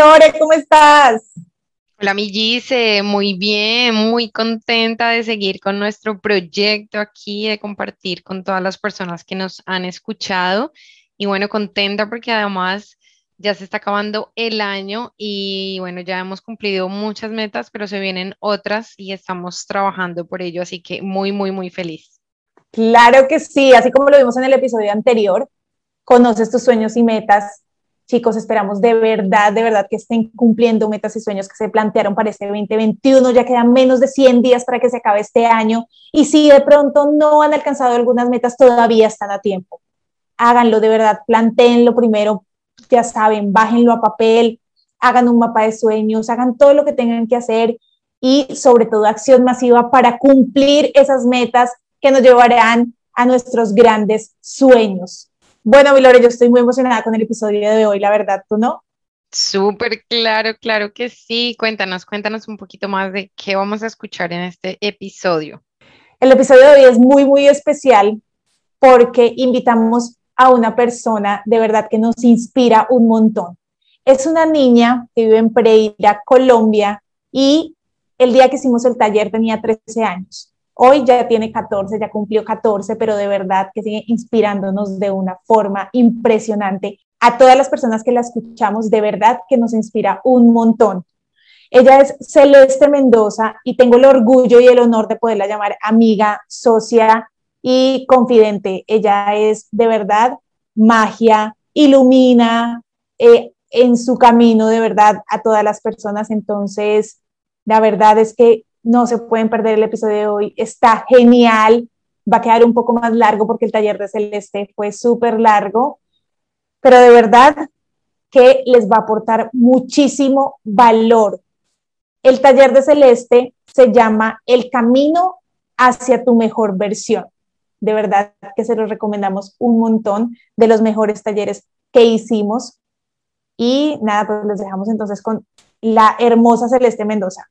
Lore, ¿cómo estás? Hola, mi Gise, muy bien, muy contenta de seguir con nuestro proyecto aquí, de compartir con todas las personas que nos han escuchado. Y bueno, contenta porque además ya se está acabando el año y bueno, ya hemos cumplido muchas metas, pero se vienen otras y estamos trabajando por ello, así que muy, muy, muy feliz. Claro que sí, así como lo vimos en el episodio anterior, conoces tus sueños y metas. Chicos, esperamos de verdad, de verdad que estén cumpliendo metas y sueños que se plantearon para este 2021. Ya quedan menos de 100 días para que se acabe este año. Y si de pronto no han alcanzado algunas metas, todavía están a tiempo. Háganlo de verdad, planteenlo primero, ya saben, bájenlo a papel, hagan un mapa de sueños, hagan todo lo que tengan que hacer y sobre todo acción masiva para cumplir esas metas que nos llevarán a nuestros grandes sueños. Bueno, Vilore, yo estoy muy emocionada con el episodio de hoy, la verdad, ¿tú no? Súper claro, claro que sí. Cuéntanos, cuéntanos un poquito más de qué vamos a escuchar en este episodio. El episodio de hoy es muy, muy especial porque invitamos a una persona de verdad que nos inspira un montón. Es una niña que vive en Pereira, Colombia, y el día que hicimos el taller tenía 13 años. Hoy ya tiene 14, ya cumplió 14, pero de verdad que sigue inspirándonos de una forma impresionante. A todas las personas que la escuchamos, de verdad que nos inspira un montón. Ella es Celeste Mendoza y tengo el orgullo y el honor de poderla llamar amiga, socia y confidente. Ella es de verdad magia, ilumina eh, en su camino de verdad a todas las personas. Entonces, la verdad es que no se pueden perder el episodio de hoy. Está genial. Va a quedar un poco más largo porque el taller de Celeste fue súper largo, pero de verdad que les va a aportar muchísimo valor. El taller de Celeste se llama El camino hacia tu mejor versión. De verdad que se los recomendamos un montón de los mejores talleres que hicimos. Y nada, pues les dejamos entonces con la hermosa Celeste Mendoza.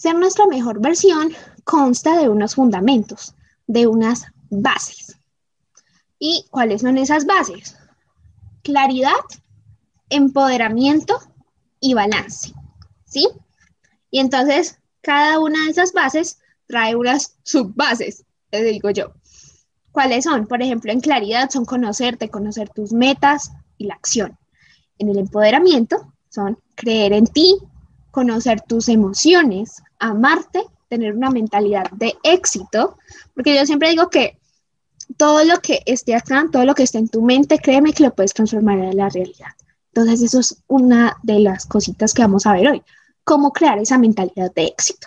Ser nuestra mejor versión consta de unos fundamentos, de unas bases. ¿Y cuáles son esas bases? Claridad, empoderamiento y balance. ¿Sí? Y entonces, cada una de esas bases trae unas subbases, les digo yo. ¿Cuáles son? Por ejemplo, en claridad son conocerte, conocer tus metas y la acción. En el empoderamiento son creer en ti, conocer tus emociones, amarte, tener una mentalidad de éxito, porque yo siempre digo que todo lo que esté acá, todo lo que esté en tu mente, créeme que lo puedes transformar en la realidad. Entonces, eso es una de las cositas que vamos a ver hoy, cómo crear esa mentalidad de éxito.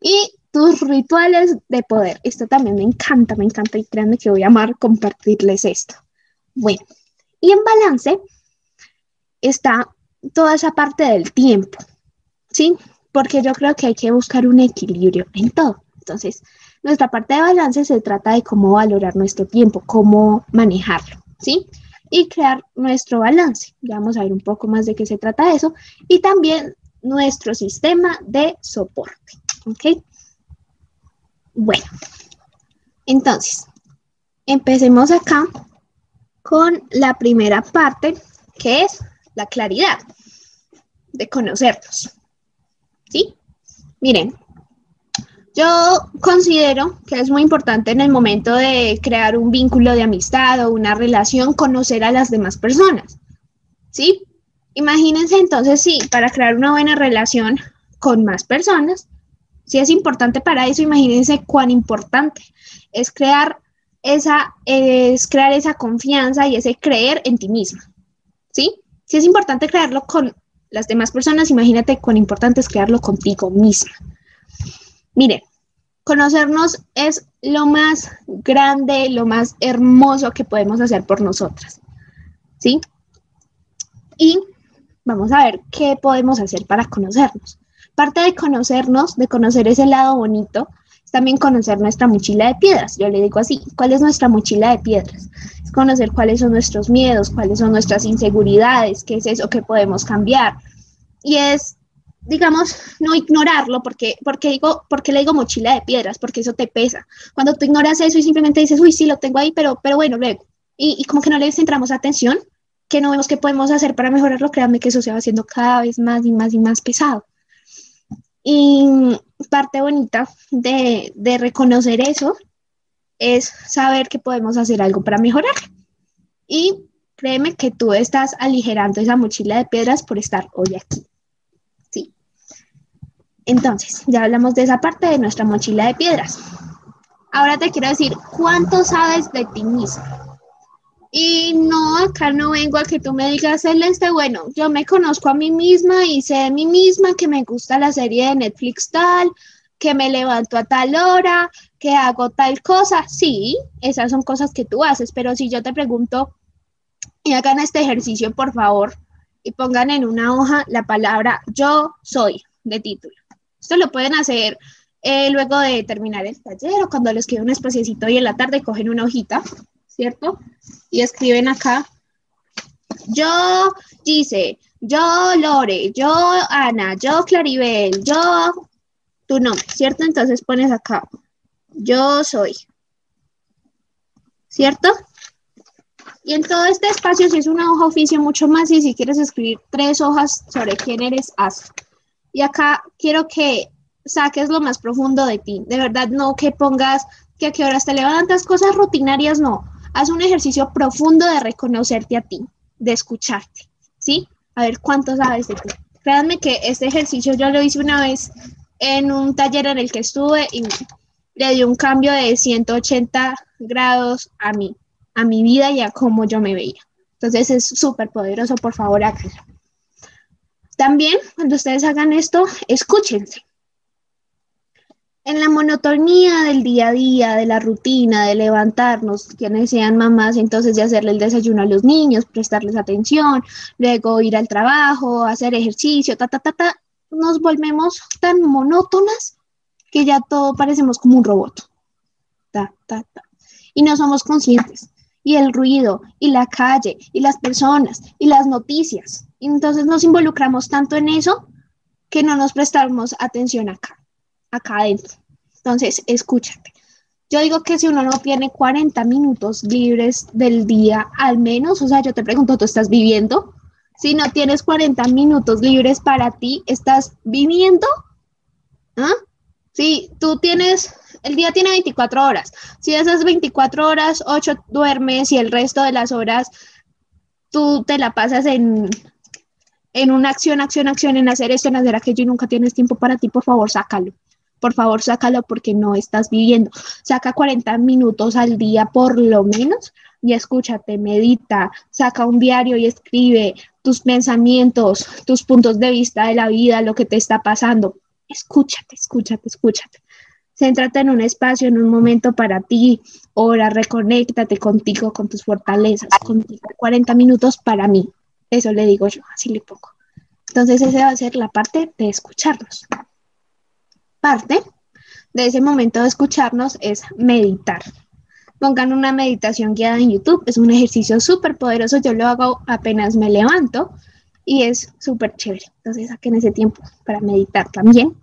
Y tus rituales de poder. Esto también me encanta, me encanta y créanme que voy a amar compartirles esto. Bueno, y en balance está toda esa parte del tiempo, ¿sí? Porque yo creo que hay que buscar un equilibrio en todo. Entonces, nuestra parte de balance se trata de cómo valorar nuestro tiempo, cómo manejarlo, ¿sí? Y crear nuestro balance. Ya vamos a ver un poco más de qué se trata eso. Y también nuestro sistema de soporte, ¿ok? Bueno, entonces, empecemos acá con la primera parte, que es la claridad de conocernos. ¿Sí? Miren, yo considero que es muy importante en el momento de crear un vínculo de amistad o una relación, conocer a las demás personas. ¿Sí? Imagínense entonces, sí, para crear una buena relación con más personas, si es importante para eso, imagínense cuán importante es crear esa, es crear esa confianza y ese creer en ti misma. ¿Sí? Si es importante crearlo con las demás personas, imagínate cuán importante es crearlo contigo misma. Mire, conocernos es lo más grande, lo más hermoso que podemos hacer por nosotras. ¿Sí? Y vamos a ver qué podemos hacer para conocernos. Parte de conocernos, de conocer ese lado bonito, también conocer nuestra mochila de piedras. Yo le digo así, ¿cuál es nuestra mochila de piedras? Conocer cuáles son nuestros miedos, cuáles son nuestras inseguridades, qué es eso que podemos cambiar. Y es digamos, no ignorarlo, porque, porque, digo, porque le digo mochila de piedras, porque eso te pesa. Cuando tú ignoras eso y simplemente dices, uy, sí, lo tengo ahí, pero, pero bueno, luego, y, y como que no le centramos atención, que no vemos qué podemos hacer para mejorarlo, créanme que eso se va haciendo cada vez más y más y más pesado. Y parte bonita de, de reconocer eso es saber que podemos hacer algo para mejorar. Y créeme que tú estás aligerando esa mochila de piedras por estar hoy aquí. Sí. Entonces, ya hablamos de esa parte de nuestra mochila de piedras. Ahora te quiero decir, ¿cuánto sabes de ti mismo? Y no, acá no vengo a que tú me digas, Celeste, bueno, yo me conozco a mí misma y sé de mí misma que me gusta la serie de Netflix tal, que me levanto a tal hora, que hago tal cosa. Sí, esas son cosas que tú haces, pero si yo te pregunto, y hagan este ejercicio, por favor, y pongan en una hoja la palabra yo soy de título. Esto lo pueden hacer eh, luego de terminar el taller o cuando les quede un espaciecito y en la tarde cogen una hojita ¿cierto? Y escriben acá, yo dice yo Lore, yo Ana, yo Claribel, yo tu nombre, ¿cierto? Entonces pones acá, yo soy, ¿cierto? Y en todo este espacio, si es una hoja oficio, mucho más, y si quieres escribir tres hojas sobre quién eres, haz. Y acá quiero que saques lo más profundo de ti. De verdad, no que pongas que a qué horas te levantas, cosas rutinarias, no haz un ejercicio profundo de reconocerte a ti, de escucharte, ¿sí? A ver cuánto sabes de ti. Créanme que este ejercicio yo lo hice una vez en un taller en el que estuve y le dio un cambio de 180 grados a mí, a mi vida y a cómo yo me veía. Entonces es súper poderoso, por favor, háganlo. También, cuando ustedes hagan esto, escúchense en la monotonía del día a día, de la rutina, de levantarnos, quienes sean mamás, entonces de hacerle el desayuno a los niños, prestarles atención, luego ir al trabajo, hacer ejercicio, ta, ta, ta, ta, nos volvemos tan monótonas que ya todo parecemos como un robot. Ta, ta, ta. Y no somos conscientes. Y el ruido, y la calle, y las personas, y las noticias. entonces nos involucramos tanto en eso que no nos prestamos atención acá acá adentro. Entonces, escúchate. Yo digo que si uno no tiene 40 minutos libres del día, al menos, o sea, yo te pregunto, ¿tú estás viviendo? Si no tienes 40 minutos libres para ti, ¿estás viviendo? ¿Ah? Si tú tienes, el día tiene 24 horas. Si esas 24 horas, 8 duermes y el resto de las horas tú te la pasas en, en una acción, acción, acción, en hacer esto, en hacer aquello y nunca tienes tiempo para ti, por favor, sácalo por favor sácalo porque no estás viviendo. Saca 40 minutos al día por lo menos y escúchate, medita, saca un diario y escribe tus pensamientos, tus puntos de vista de la vida, lo que te está pasando. Escúchate, escúchate, escúchate. Céntrate en un espacio, en un momento para ti. Ora, reconéctate contigo, con tus fortalezas, contigo. 40 minutos para mí. Eso le digo yo, así le pongo. Entonces, esa va a ser la parte de escucharnos parte de ese momento de escucharnos es meditar. Pongan una meditación guiada en YouTube, es un ejercicio súper poderoso, yo lo hago apenas me levanto y es súper chévere. Entonces saquen ese tiempo para meditar también.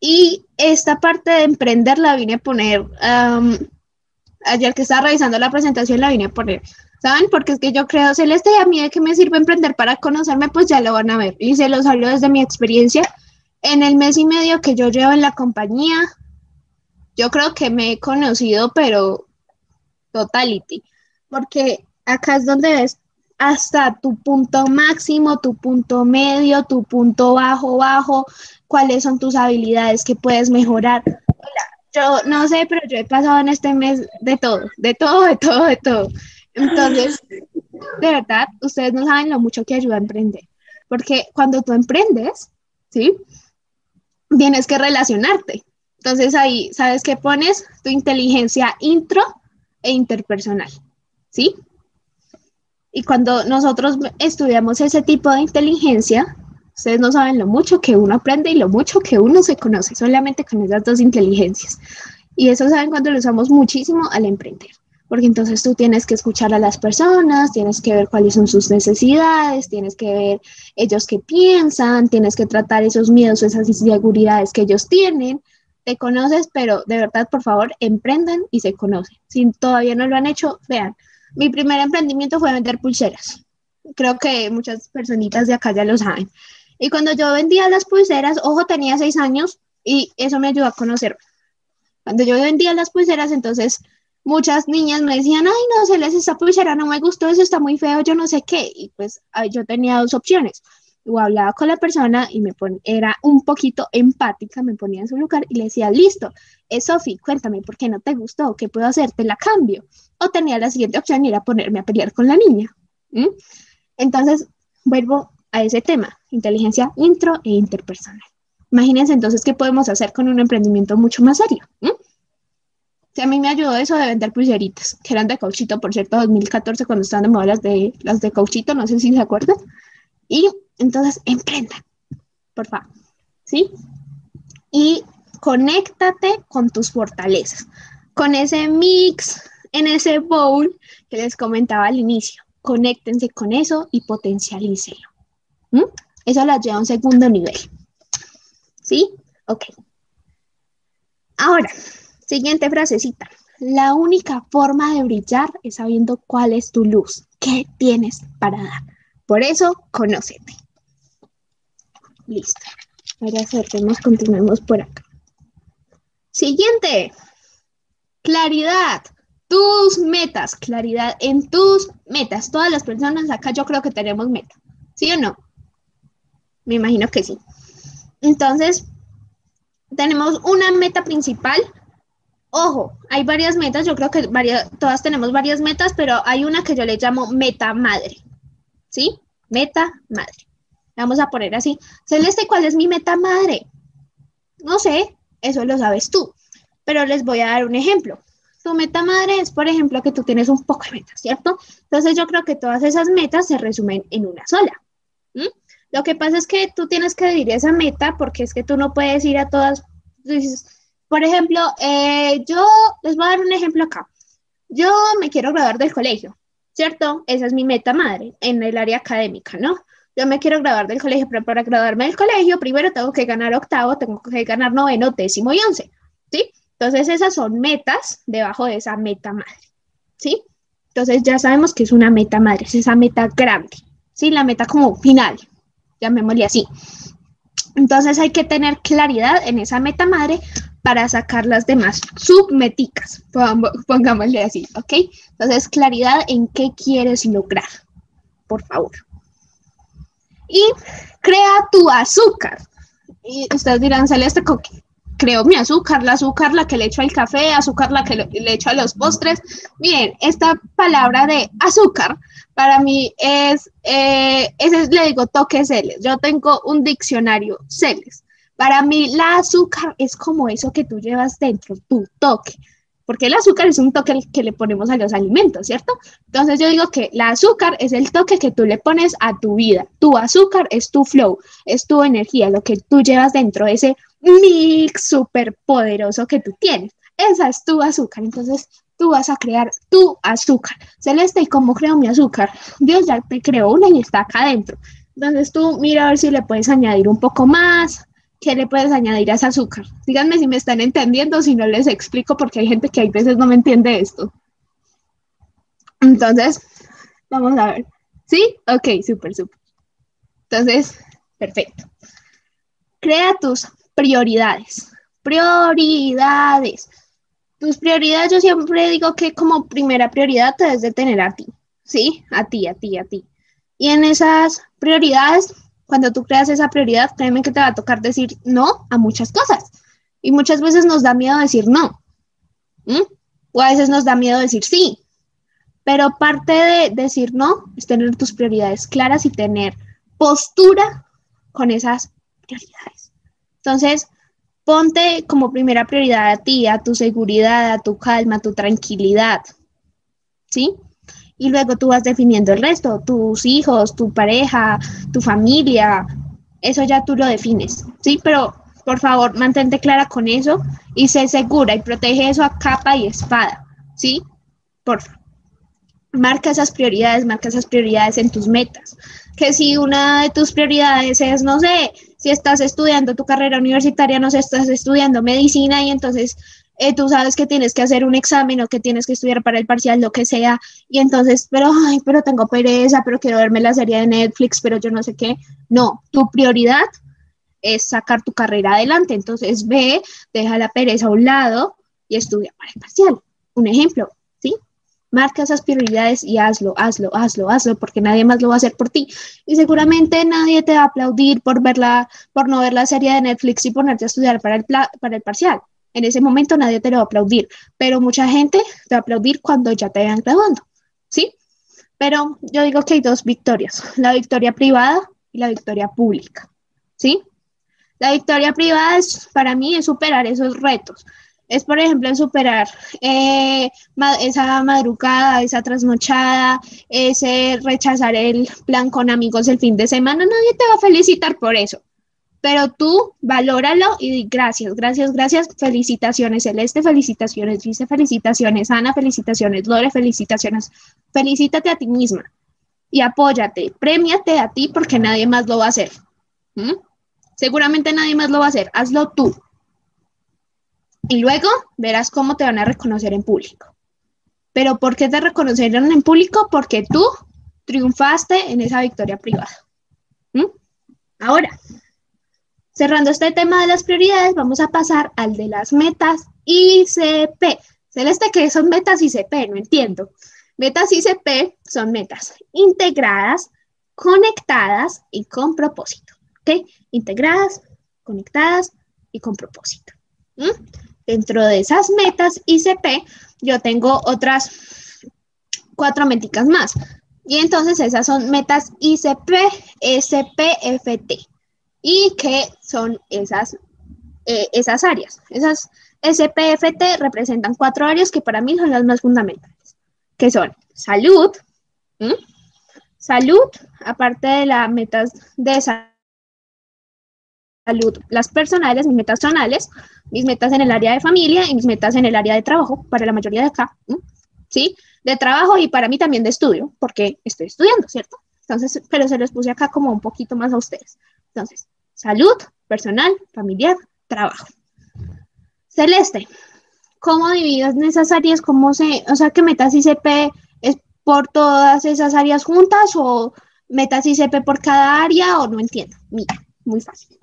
Y esta parte de emprender la vine a poner, ayer que estaba revisando la presentación la vine a poner, ¿saben? Porque es que yo creo, Celeste, y a mí de qué me sirve emprender para conocerme, pues ya lo van a ver. Y se los hablo desde mi experiencia en el mes y medio que yo llevo en la compañía, yo creo que me he conocido, pero totality, porque acá es donde ves hasta tu punto máximo, tu punto medio, tu punto bajo, bajo, cuáles son tus habilidades que puedes mejorar. yo no sé, pero yo he pasado en este mes de todo, de todo, de todo, de todo. Entonces, de verdad, ustedes no saben lo mucho que ayuda a emprender, porque cuando tú emprendes, ¿sí? Tienes que relacionarte. Entonces ahí, ¿sabes qué pones? Tu inteligencia intro e interpersonal, ¿sí? Y cuando nosotros estudiamos ese tipo de inteligencia, ustedes no saben lo mucho que uno aprende y lo mucho que uno se conoce solamente con esas dos inteligencias. Y eso saben cuando lo usamos muchísimo al emprender. Porque entonces tú tienes que escuchar a las personas, tienes que ver cuáles son sus necesidades, tienes que ver ellos qué piensan, tienes que tratar esos miedos, esas inseguridades que ellos tienen. Te conoces, pero de verdad, por favor, emprendan y se conocen. Si todavía no lo han hecho, vean. Mi primer emprendimiento fue vender pulseras. Creo que muchas personitas de acá ya lo saben. Y cuando yo vendía las pulseras, ojo, tenía seis años y eso me ayudó a conocer. Cuando yo vendía las pulseras, entonces muchas niñas me decían, ay, no, se les esta pulsera no me gustó, eso está muy feo, yo no sé qué. Y pues yo tenía dos opciones. O hablaba con la persona y me era un poquito empática, me ponía en su lugar y le decía, listo, eh, Sofi, cuéntame por qué no te gustó, qué puedo hacer, te la cambio. O tenía la siguiente opción y era ponerme a pelear con la niña. Entonces, vuelvo a ese tema, inteligencia intro e interpersonal. Imagínense entonces qué podemos hacer con un emprendimiento mucho más serio a mí me ayudó eso de vender pulseritas, que eran de cauchito, por cierto, 2014, cuando estaban de moda las de, las de cauchito, no sé si se acuerdan. Y entonces, emprendan, por favor, ¿sí? Y conéctate con tus fortalezas, con ese mix, en ese bowl que les comentaba al inicio. Conéctense con eso y potencialícenlo. Eso la lleva a un segundo nivel. ¿Sí? Ok. Ahora, Siguiente frasecita. La única forma de brillar es sabiendo cuál es tu luz, qué tienes para dar. Por eso, conócete. Listo. Ahora acertemos, continuemos por acá. Siguiente. Claridad. Tus metas. Claridad en tus metas. Todas las personas acá yo creo que tenemos meta. ¿Sí o no? Me imagino que sí. Entonces, tenemos una meta principal Ojo, hay varias metas, yo creo que todas tenemos varias metas, pero hay una que yo le llamo meta madre. ¿Sí? Meta madre. Vamos a poner así. Celeste, ¿cuál es mi meta madre? No sé, eso lo sabes tú, pero les voy a dar un ejemplo. Tu meta madre es, por ejemplo, que tú tienes un poco de metas, ¿cierto? Entonces yo creo que todas esas metas se resumen en una sola. Lo que pasa es que tú tienes que dividir esa meta porque es que tú no puedes ir a todas, por ejemplo, eh, yo les voy a dar un ejemplo acá. Yo me quiero graduar del colegio, ¿cierto? Esa es mi meta madre en el área académica, ¿no? Yo me quiero graduar del colegio, pero para graduarme del colegio, primero tengo que ganar octavo, tengo que ganar noveno, décimo y once, ¿sí? Entonces, esas son metas debajo de esa meta madre, ¿sí? Entonces, ya sabemos que es una meta madre, es esa meta grande, ¿sí? La meta como final, llamémosle así. Entonces, hay que tener claridad en esa meta madre para sacar las demás submeticas, pongámosle así, ¿ok? Entonces, claridad en qué quieres lograr, por favor. Y crea tu azúcar. Y ustedes dirán, Celeste, creo mi azúcar, la azúcar la que le echo al café, azúcar la que le, echo a los postres. Bien, esta palabra de azúcar para mí es, eh, ese le digo toque Celes. Yo tengo un diccionario Celes para mí, la azúcar es como eso que tú llevas dentro, tu toque, porque el azúcar es un toque que le ponemos a los alimentos, ¿cierto? Entonces yo digo que la azúcar es el toque que tú le pones a tu vida. Tu azúcar es tu flow, es tu energía, lo que tú llevas dentro, ese mix súper poderoso que tú tienes. Esa es tu azúcar. Entonces tú vas a crear tu azúcar. Celeste, ¿y cómo creo mi azúcar? Dios ya te creó una y está acá adentro. Entonces tú mira a ver si le puedes añadir un poco más, ¿qué le puedes añadir a ese azúcar? Díganme si me están entendiendo, si no les explico, porque hay gente que a veces no me entiende esto. Entonces, vamos a ver. ¿Sí? Ok, súper, súper. Entonces, perfecto. Crea tus prioridades. Prioridades. Tus prioridades, yo siempre digo que como primera prioridad te debes de tener a ti. ¿Sí? A ti, a ti, a ti. Y en esas prioridades cuando tú creas esa prioridad, créeme que te va a tocar decir no a muchas cosas. Y muchas veces nos da miedo decir no. O a veces nos da miedo decir sí. Pero parte de decir no es tener tus prioridades claras y tener postura con esas prioridades. Entonces, ponte como primera prioridad a ti, a tu seguridad, a tu calma, a tu tranquilidad. ¿Sí? Y luego tú vas definiendo el resto, tus hijos, tu pareja, tu familia, eso ya tú lo defines, ¿sí? Pero por favor, mantente clara con eso y sé segura y protege eso a capa y espada, ¿sí? por favor. Marca esas prioridades, marca esas prioridades en tus metas. Que si una de tus prioridades es, no sé, si estás estudiando tu carrera universitaria, no sé, estás estudiando medicina y entonces eh, tú sabes que tienes que hacer un examen o que tienes que estudiar para el parcial, lo que sea, y entonces, pero, ay, pero tengo pereza, pero quiero verme la serie de Netflix, pero yo no sé qué. No, tu prioridad es sacar tu carrera adelante, entonces ve, deja la pereza a un lado y estudia para el parcial. Un ejemplo, ¿sí? Marca esas prioridades y hazlo, hazlo, hazlo, hazlo, porque nadie más lo va a hacer por ti. Y seguramente nadie te va a aplaudir por verla, por no ver la serie de Netflix y ponerte a estudiar para el, para el parcial en ese momento nadie te lo va a aplaudir, pero mucha gente te va a aplaudir cuando ya te vayan graduando, ¿sí? Pero yo digo que hay dos victorias, la victoria privada y la victoria pública, ¿sí? La victoria privada es, para mí es superar esos retos. Es, por ejemplo, superar eh, esa madrugada, esa trasnochada, ese rechazar el plan con amigos el fin de semana. Nadie te va a felicitar por eso pero tú valóralo y gracias, gracias, gracias, felicitaciones Celeste, felicitaciones dice felicitaciones Ana, felicitaciones Lore, felicitaciones, felicítate a ti misma y apóyate, premiate a ti porque nadie más lo va a hacer. Seguramente nadie más lo va a hacer, hazlo tú. Y luego verás cómo te van a reconocer en público. Pero ¿por qué te reconocerán en público? Porque tú triunfaste en esa victoria privada. Ahora, Cerrando este tema de las prioridades, vamos a pasar al de las metas ICP. Celeste, ¿qué son metas ICP? No entiendo. Metas ICP son metas integradas, conectadas y con propósito. ¿Ok? Integradas, conectadas y con propósito. Dentro de esas metas ICP, yo tengo otras cuatro meticas más. Y entonces esas son metas ICP, SPFT y qué son esas, eh, esas áreas. Esas SPFT representan cuatro áreas que para mí son las más fundamentales, que son salud, salud, aparte de las metas de salud, las personales, mis metas personales, mis metas en el área de familia y mis metas en el área de trabajo, para la mayoría de acá, ¿sí? De trabajo y para mí también de estudio, porque estoy estudiando, ¿cierto? Entonces, pero se los puse acá como un poquito más a ustedes. Entonces, salud, personal, familiar, trabajo. Celeste, ¿cómo divides esas áreas? ¿Cómo se, o sea, que metas ICP es por todas esas áreas juntas o metas ICP por cada área o no entiendo? Mira, muy fácil.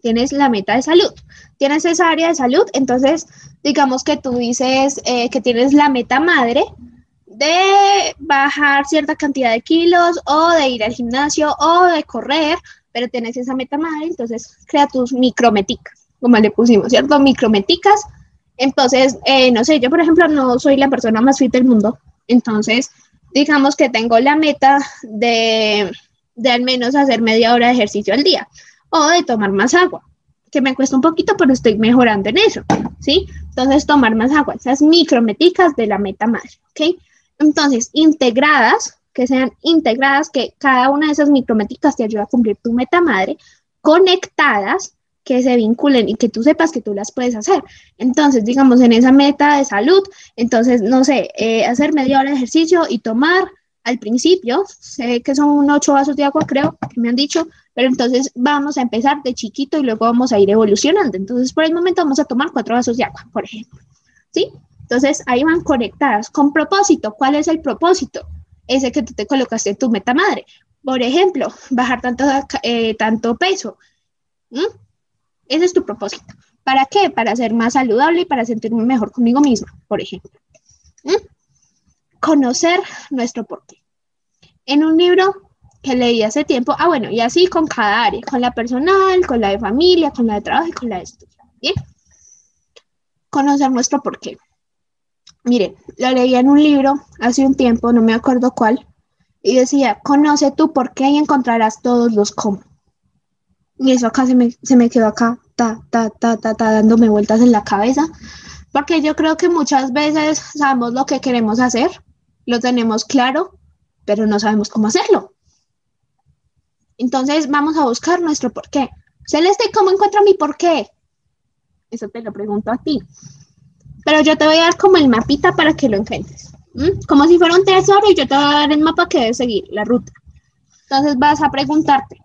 Tienes la meta de salud, tienes esa área de salud, entonces digamos que tú dices eh, que tienes la meta madre de bajar cierta cantidad de kilos o de ir al gimnasio o de correr pero tienes esa meta madre, entonces crea tus micrometicas, como le pusimos, ¿cierto? Micrometicas. Entonces, eh, no sé, yo por ejemplo no soy la persona más fit del mundo, entonces digamos que tengo la meta de, de al menos hacer media hora de ejercicio al día o de tomar más agua, que me cuesta un poquito, pero estoy mejorando en eso, ¿sí? Entonces, tomar más agua, esas micrometicas de la meta madre, ¿ok? Entonces, integradas que sean integradas, que cada una de esas micrométricas te ayude a cumplir tu meta madre, conectadas, que se vinculen y que tú sepas que tú las puedes hacer. Entonces, digamos, en esa meta de salud, entonces, no sé, eh, hacer media hora de ejercicio y tomar al principio, sé que son ocho vasos de agua, creo, que me han dicho, pero entonces vamos a empezar de chiquito y luego vamos a ir evolucionando. Entonces, por el momento vamos a tomar cuatro vasos de agua, por ejemplo. ¿Sí? Entonces, ahí van conectadas con propósito. ¿Cuál es el propósito? Ese que tú te colocaste en tu meta madre. Por ejemplo, bajar tanto, eh, tanto peso. Ese es tu propósito. ¿Para qué? Para ser más saludable y para sentirme mejor conmigo misma, por ejemplo. Conocer nuestro porqué. En un libro que leí hace tiempo, ah, bueno, y así con cada área, con la personal, con la de familia, con la de trabajo y con la de estudio. ¿Bien? Conocer nuestro porqué. Miren, lo leí en un libro hace un tiempo, no me acuerdo cuál, y decía, conoce tú por qué y encontrarás todos los cómo. Y eso acá se me, se me quedó acá, ta, ta, ta, ta, ta, dándome vueltas en la cabeza, porque yo creo que muchas veces sabemos lo que queremos hacer, lo tenemos claro, pero no sabemos cómo hacerlo. Entonces vamos a buscar nuestro por qué. Celeste, ¿cómo encuentro mi por qué? Eso te lo pregunto a ti. Pero yo te voy a dar como el mapita para que lo encuentres. Como si fuera un tesoro y yo te voy a dar el mapa que debes seguir, la ruta. Entonces vas a preguntarte.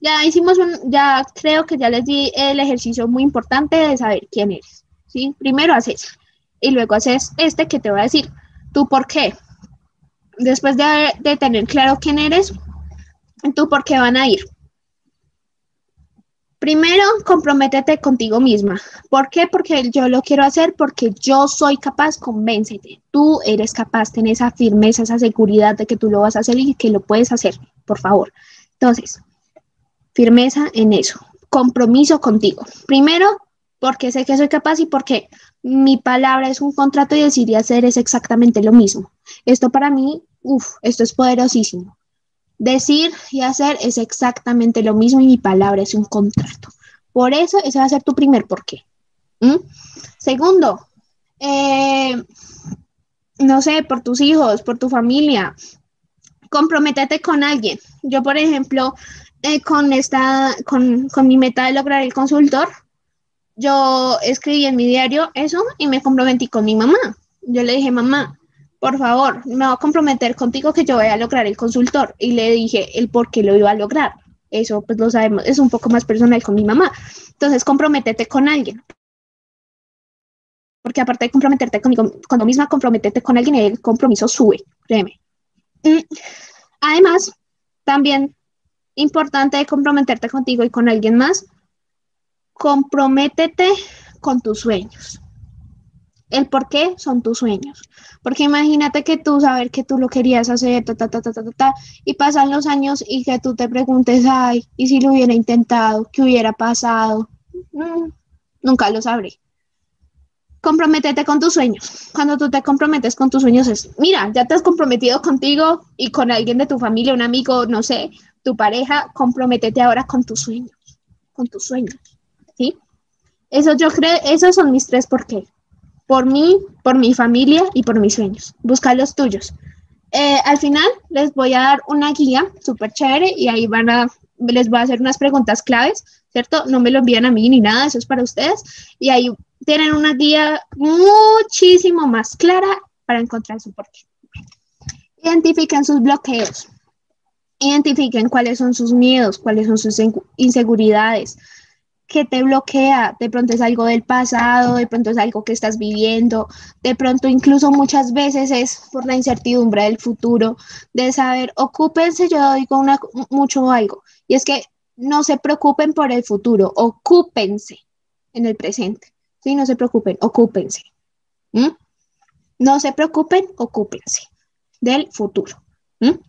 Ya hicimos un, ya creo que ya les di el ejercicio muy importante de saber quién eres. ¿sí? Primero haces y luego haces este que te voy a decir. ¿Tú por qué? Después de, de tener claro quién eres, ¿tú por qué van a ir? Primero, comprométete contigo misma. ¿Por qué? Porque yo lo quiero hacer porque yo soy capaz, convéncete. Tú eres capaz, ten esa firmeza, esa seguridad de que tú lo vas a hacer y que lo puedes hacer, por favor. Entonces, firmeza en eso. Compromiso contigo. Primero, porque sé que soy capaz y porque mi palabra es un contrato y decir y hacer es exactamente lo mismo. Esto para mí, uff, esto es poderosísimo. Decir y hacer es exactamente lo mismo y mi palabra es un contrato. Por eso ese va a ser tu primer porqué. ¿Mm? Segundo, eh, no sé, por tus hijos, por tu familia, comprométete con alguien. Yo, por ejemplo, eh, con, esta, con, con mi meta de lograr el consultor, yo escribí en mi diario eso y me comprometí con mi mamá. Yo le dije, mamá, por favor, me voy a comprometer contigo que yo voy a lograr el consultor. Y le dije el por qué lo iba a lograr. Eso pues lo sabemos, es un poco más personal con mi mamá. Entonces, comprométete con alguien. Porque aparte de comprometerte conmigo, cuando misma comprometerte con alguien, el compromiso sube, créeme. Mm, además, también importante de comprometerte contigo y con alguien más, comprométete con tus sueños. El por qué son tus sueños. Porque imagínate que tú saber que tú lo querías hacer, ta, ta, ta, ta, ta, ta, y pasan los años y que tú te preguntes, ay, ¿y si lo hubiera intentado? ¿Qué hubiera pasado? Mm, nunca lo sabré. Comprométete con tus sueños. Cuando tú te comprometes con tus sueños es, mira, ya te has comprometido contigo y con alguien de tu familia, un amigo, no sé, tu pareja, comprométete ahora con tus sueños, con tus sueños, ¿sí? Eso yo creo, esos son mis tres por qué por mí, por mi familia y por mis sueños. Busca los tuyos. Eh, al final les voy a dar una guía súper chévere y ahí van a, les voy a hacer unas preguntas claves, ¿cierto? No me lo envían a mí ni nada, eso es para ustedes. Y ahí tienen una guía muchísimo más clara para encontrar su porqué. Identifiquen sus bloqueos. Identifiquen cuáles son sus miedos, cuáles son sus inseguridades, que te bloquea, de pronto es algo del pasado, de pronto es algo que estás viviendo, de pronto incluso muchas veces es por la incertidumbre del futuro, de saber, ocúpense, yo digo mucho algo, y es que no se preocupen por el futuro, ocúpense en el presente, ¿sí? No se preocupen, ocúpense. No se preocupen, ocúpense del futuro. ¿Por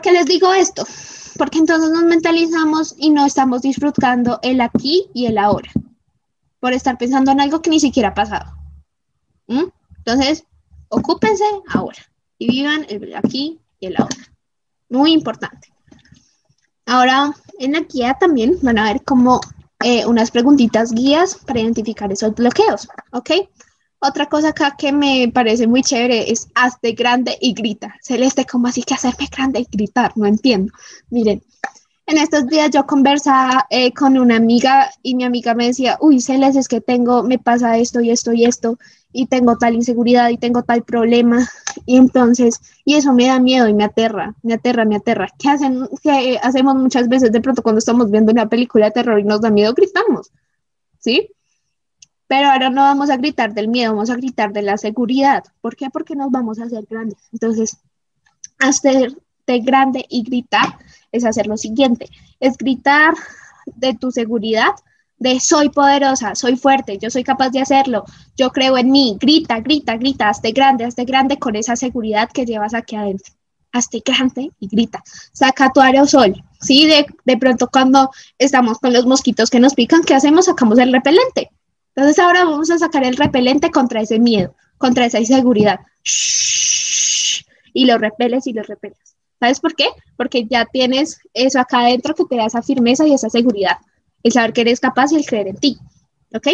qué les digo esto? porque entonces nos mentalizamos y no estamos disfrutando el aquí y el ahora, por estar pensando en algo que ni siquiera ha pasado. Entonces, ocúpense ahora y vivan el aquí y el ahora. Muy importante. Ahora, en la guía también van a ver como eh, unas preguntitas guías para identificar esos bloqueos, ¿ok? Otra cosa acá que me parece muy chévere es hazte grande y grita. Celeste, ¿cómo así que hacerme grande y gritar? No entiendo. Miren, en estos días yo conversaba eh, con una amiga y mi amiga me decía, uy, Celeste, es que tengo, me pasa esto y esto y esto, y tengo tal inseguridad y tengo tal problema. Y entonces, y eso me da miedo y me aterra, me aterra, me aterra. ¿Qué, hacen, qué hacemos muchas veces de pronto cuando estamos viendo una película de terror y nos da miedo? Gritamos, ¿sí? Pero ahora no vamos a gritar del miedo, vamos a gritar de la seguridad. ¿Por qué? Porque nos vamos a hacer grandes. Entonces, hacerte grande y gritar es hacer lo siguiente, es gritar de tu seguridad, de soy poderosa, soy fuerte, yo soy capaz de hacerlo, yo creo en mí, grita, grita, grita, hazte grande, hazte grande con esa seguridad que llevas aquí adentro. Hazte grande y grita. Saca tu aerosol, ¿sí? De, de pronto cuando estamos con los mosquitos que nos pican, ¿qué hacemos? Sacamos el repelente entonces ahora vamos a sacar el repelente contra ese miedo, contra esa inseguridad. y lo repeles y lo repeles. ¿Sabes por qué? Porque ya tienes eso acá adentro que te da esa firmeza y esa seguridad. El saber que eres capaz y el creer en ti. ¿Ok?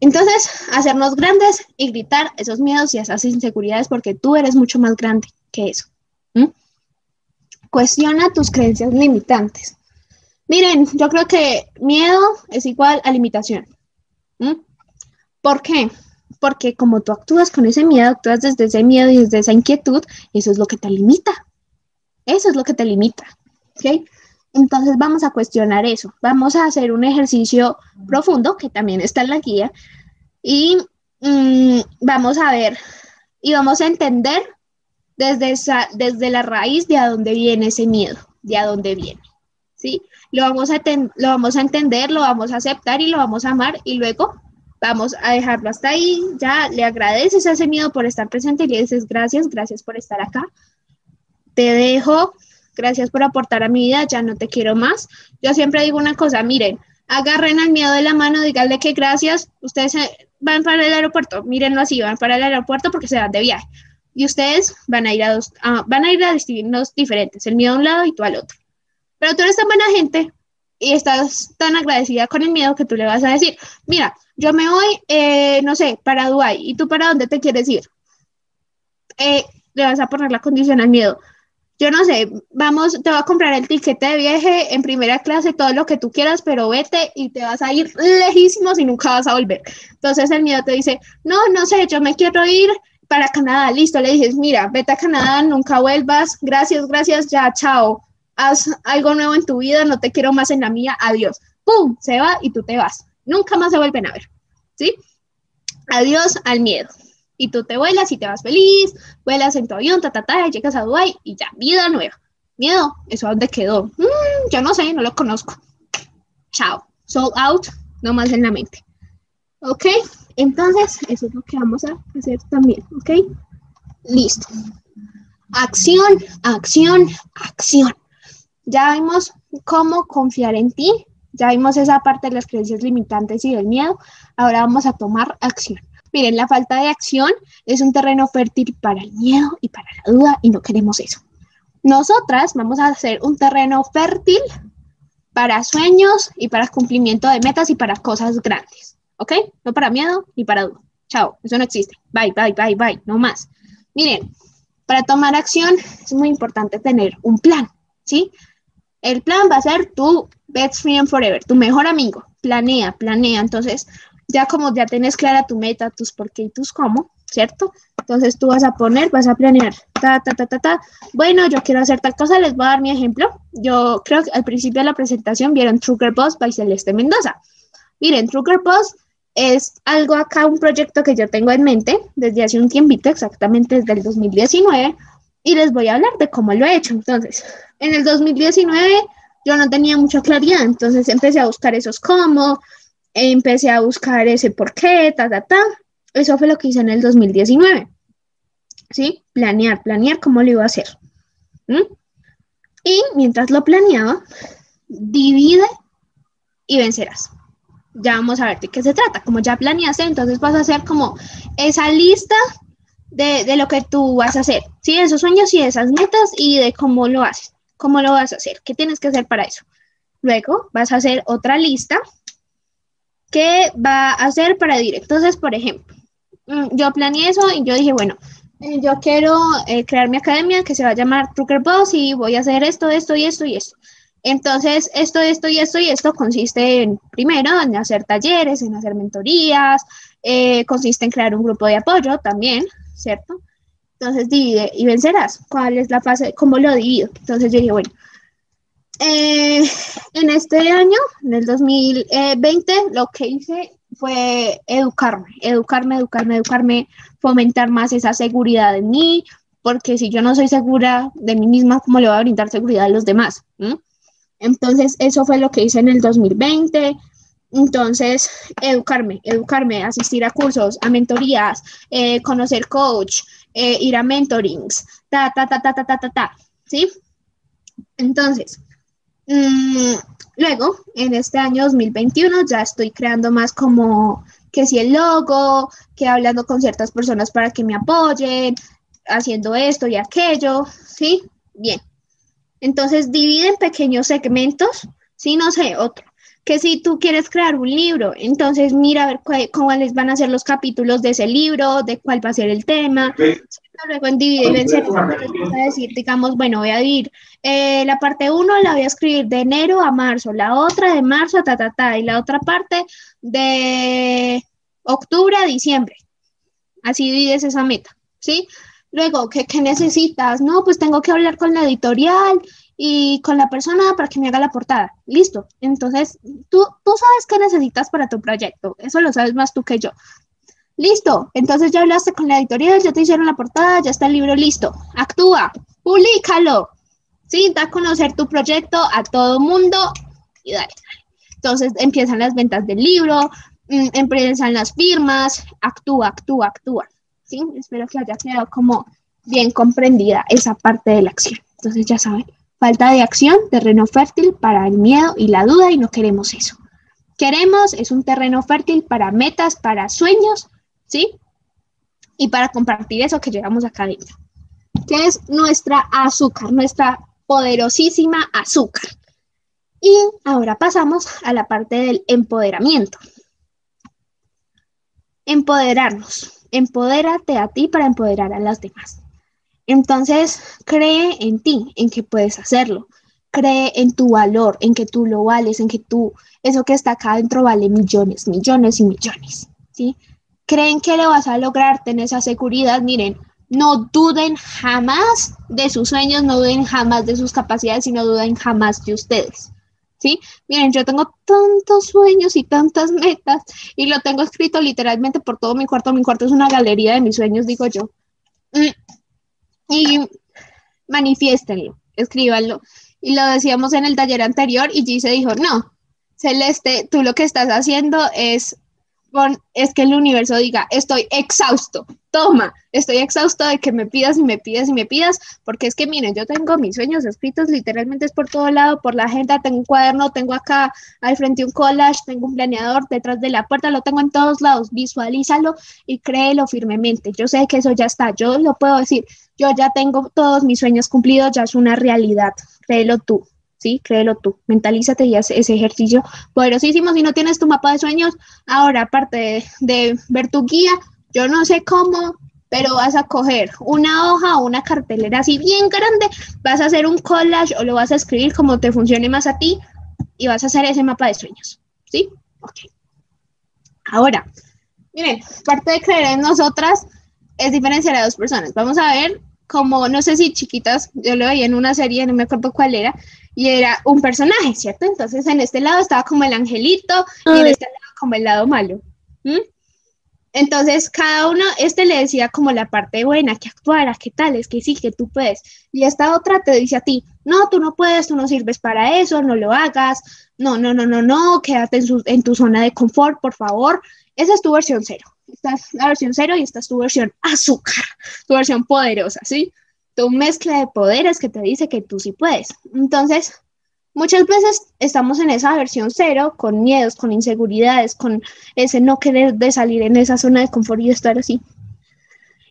Entonces, hacernos grandes y gritar esos miedos y esas inseguridades porque tú eres mucho más grande que eso. Cuestiona tus creencias limitantes. Miren, yo creo que miedo es igual a limitación. ¿Por qué? Porque como tú actúas con ese miedo, actúas desde ese miedo y desde esa inquietud, eso es lo que te limita. Eso es lo que te limita. ¿Ok? Entonces vamos a cuestionar eso. Vamos a hacer un ejercicio profundo, que también está en la guía, y mm, vamos a ver y vamos a entender desde, desde la raíz de a dónde viene ese miedo, de a dónde viene. ¿sí? Lo vamos, a lo vamos a entender, lo vamos a aceptar y lo vamos a amar y luego vamos a dejarlo hasta ahí. Ya le agradeces a ese miedo por estar presente y le dices gracias, gracias por estar acá. Te dejo, gracias por aportar a mi vida, ya no te quiero más. Yo siempre digo una cosa, miren, agarren al miedo de la mano, díganle que gracias, ustedes van para el aeropuerto, mírenlo así, van para el aeropuerto porque se van de viaje. Y ustedes van a ir a dos, van a ir a destinos diferentes, el miedo a un lado y tú al otro. Pero tú eres tan buena gente y estás tan agradecida con el miedo que tú le vas a decir, mira, yo me voy, eh, no sé, para Dubái, ¿y tú para dónde te quieres ir? Eh, le vas a poner la condición al miedo yo no sé, vamos, te voy a comprar el tiquete de viaje en primera clase, todo lo que tú quieras, pero vete y te vas a ir lejísimos y nunca vas a volver. Entonces el miedo te dice, no, no sé, yo me quiero ir para Canadá, listo, le dices, mira, vete a Canadá, nunca vuelvas, gracias, gracias, ya, chao, haz algo nuevo en tu vida, no te quiero más en la mía, adiós. ¡Pum! Se va y tú te vas. Nunca más se vuelven a ver, ¿sí? Adiós al miedo y tú te vuelas y te vas feliz, vuelas en tu avión, ta, llegas a Dubai y ya, vida nueva. Miedo, ¿eso dónde quedó? Mm, yo no sé, no lo conozco. Chao, sold out, no más en la mente. ¿Ok? Entonces, eso es lo que vamos a hacer también, ¿ok? Listo. Acción, acción, acción. Ya vimos cómo confiar en ti, ya vimos esa parte de las creencias limitantes y del miedo. Ahora vamos a tomar acción. Miren, la falta de acción es un terreno fértil para el miedo y para la duda y no queremos eso. Nosotras vamos a hacer un terreno fértil para sueños y para cumplimiento de metas y para cosas grandes. ¿Ok? No para miedo ni para duda. Chao, eso no existe. Bye, bye, bye, bye, no más. Miren, para tomar acción es muy importante tener un plan, ¿sí? El plan va a ser tu best friend forever, tu mejor amigo. Planea, planea. Entonces, ya como ya tienes clara tu meta, tus por qué y tus cómo, ¿cierto? Entonces tú vas a poner, vas a planear, ta, ta, ta, ta, ta. Bueno, yo quiero hacer tal cosa, les voy a dar mi ejemplo. Yo creo que al principio de la presentación vieron Trucker Boss by Celeste Mendoza. Miren, Trucker Boss es algo acá, un proyecto que yo tengo en mente desde hace un tiempito, exactamente desde el 2019, y les voy a hablar de cómo lo he hecho. Entonces, en el 2019 yo no tenía mucha claridad, entonces empecé a buscar esos cómo, empecé a buscar ese por qué, ta, ta, ta. Eso fue lo que hice en el 2019. ¿Sí? Planear, planear cómo lo iba a hacer. Y mientras lo planeaba, divide y vencerás. Ya vamos a ver de qué se trata. Como ya planeaste, entonces vas a hacer como esa lista de, de, lo que tú vas a hacer. Sí, esos sueños y esas metas y de cómo lo haces. ¿Cómo lo vas a hacer? ¿Qué tienes que hacer para eso? Luego vas a hacer otra lista ¿Qué va a hacer para ir? Entonces, por ejemplo, mm, yo planeé eso y yo dije, bueno, eh, yo quiero eh, crear mi academia que se va a llamar Trucker Boss y voy a hacer esto, esto y esto y esto. Entonces, esto, esto y esto y esto consiste en, primero, en hacer talleres, en hacer mentorías, eh, consiste en crear un grupo de apoyo también, ¿cierto? Entonces, divide y vencerás. ¿Cuál es la fase? ¿Cómo lo divido? Entonces, yo dije, bueno, eh, en este año, en el 2020, lo que hice fue educarme, educarme, educarme, educarme, fomentar más esa seguridad en mí, porque si yo no soy segura de mí misma, ¿cómo le voy a brindar seguridad a los demás? Entonces, eso fue lo que hice en el 2020. Entonces, educarme, educarme, asistir a cursos, a mentorías, eh, conocer coach, eh, ir a mentorings, ta, ta, ta, ta, ta, ta, ta, ta, ¿sí? Entonces, Mm, luego, en este año 2021, ya estoy creando más como que si el logo, que hablando con ciertas personas para que me apoyen, haciendo esto y aquello, ¿sí? Bien. Entonces, divide en pequeños segmentos, ¿sí? No sé, otro. Que si tú quieres crear un libro, entonces mira a ver cuáles van a ser los capítulos de ese libro, de cuál va a ser el tema, luego en dividir vencer, entonces vas a decir, digamos, bueno, voy a dividir eh, la parte 1 la voy a escribir de enero a marzo, la otra de marzo a ta, ta, ta, y la otra parte de octubre a diciembre. Así divides esa meta, ¿sí? Luego, ¿qué, ¿qué, necesitas? No, pues tengo que hablar con la editorial y con la persona para que me haga la portada. Listo. Entonces, tú, tú sabes qué necesitas para tu proyecto. Eso lo sabes más tú que yo. Listo. Entonces ya hablaste con la editorial, ya te hicieron la portada, ya está el libro listo. Actúa, públicalo. Sí, da a conocer tu proyecto a todo mundo y dale, Entonces empiezan las ventas del libro, mm, empiezan las firmas, actúa, actúa, actúa. ¿sí? Espero que haya quedado como bien comprendida esa parte de la acción. Entonces ya saben, falta de acción, terreno fértil para el miedo y la duda y no queremos eso. Queremos es un terreno fértil para metas, para sueños, ¿sí? Y para compartir eso que llevamos acá adentro, que es nuestra azúcar, nuestra poderosísima azúcar. Y ahora pasamos a la parte del empoderamiento. Empoderarnos. Empodérate a ti para empoderar a las demás. Entonces, cree en ti, en que puedes hacerlo. Cree en tu valor, en que tú lo vales, en que tú, eso que está acá adentro vale millones, millones y millones. ¿sí? Creen que lo vas a lograr, ten esa seguridad. Miren, no duden jamás de sus sueños, no duden jamás de sus capacidades y no duden jamás de ustedes. ¿Sí? Miren, yo tengo tantos sueños y tantas metas y lo tengo escrito literalmente por todo mi cuarto. Mi cuarto es una galería de mis sueños, digo yo. Mm, y manifiéstenlo, escríbanlo. Y lo decíamos en el taller anterior y Gise dijo, no, Celeste, tú lo que estás haciendo es es que el universo diga, estoy exhausto, toma, estoy exhausto de que me pidas y me pidas y me pidas, porque es que miren, yo tengo mis sueños escritos, literalmente es por todo lado, por la agenda, tengo un cuaderno, tengo acá al frente un collage, tengo un planeador detrás de la puerta, lo tengo en todos lados, visualízalo y créelo firmemente. Yo sé que eso ya está, yo lo puedo decir, yo ya tengo todos mis sueños cumplidos, ya es una realidad, créelo tú. ¿Sí? Créelo tú, mentalízate y haz ese ejercicio poderosísimo. Si no tienes tu mapa de sueños, ahora aparte de, ver tu guía, yo no sé cómo, pero vas a coger una hoja o una cartelera así bien grande, vas a hacer un collage o lo vas a escribir como te funcione más a ti y vas a hacer ese mapa de sueños, ¿sí? Ok. Ahora, miren, parte de creer en nosotras es diferenciar a dos personas. Vamos a ver como, no sé si chiquitas, yo lo veía en una serie, no me acuerdo cuál era, y era un personaje, ¿cierto? Entonces en este lado estaba como el angelito y en este lado como el lado malo. Entonces cada uno, este le decía como la parte buena, que actuara, que tal, es que sí, que tú puedes. Y esta otra te dice a ti, no, tú no puedes, tú no sirves para eso, no lo hagas, no, no, no, no, no, quédate en, en tu zona de confort, por favor. Esa es tu versión cero. Esta es la versión cero y esta es tu versión azúcar, tu versión poderosa, ¿sí? Tu mezcla de poderes que te dice que tú sí puedes. Entonces, muchas veces estamos en esa versión cero, con miedos, con inseguridades, con ese no querer de salir en esa zona de confort y estar así.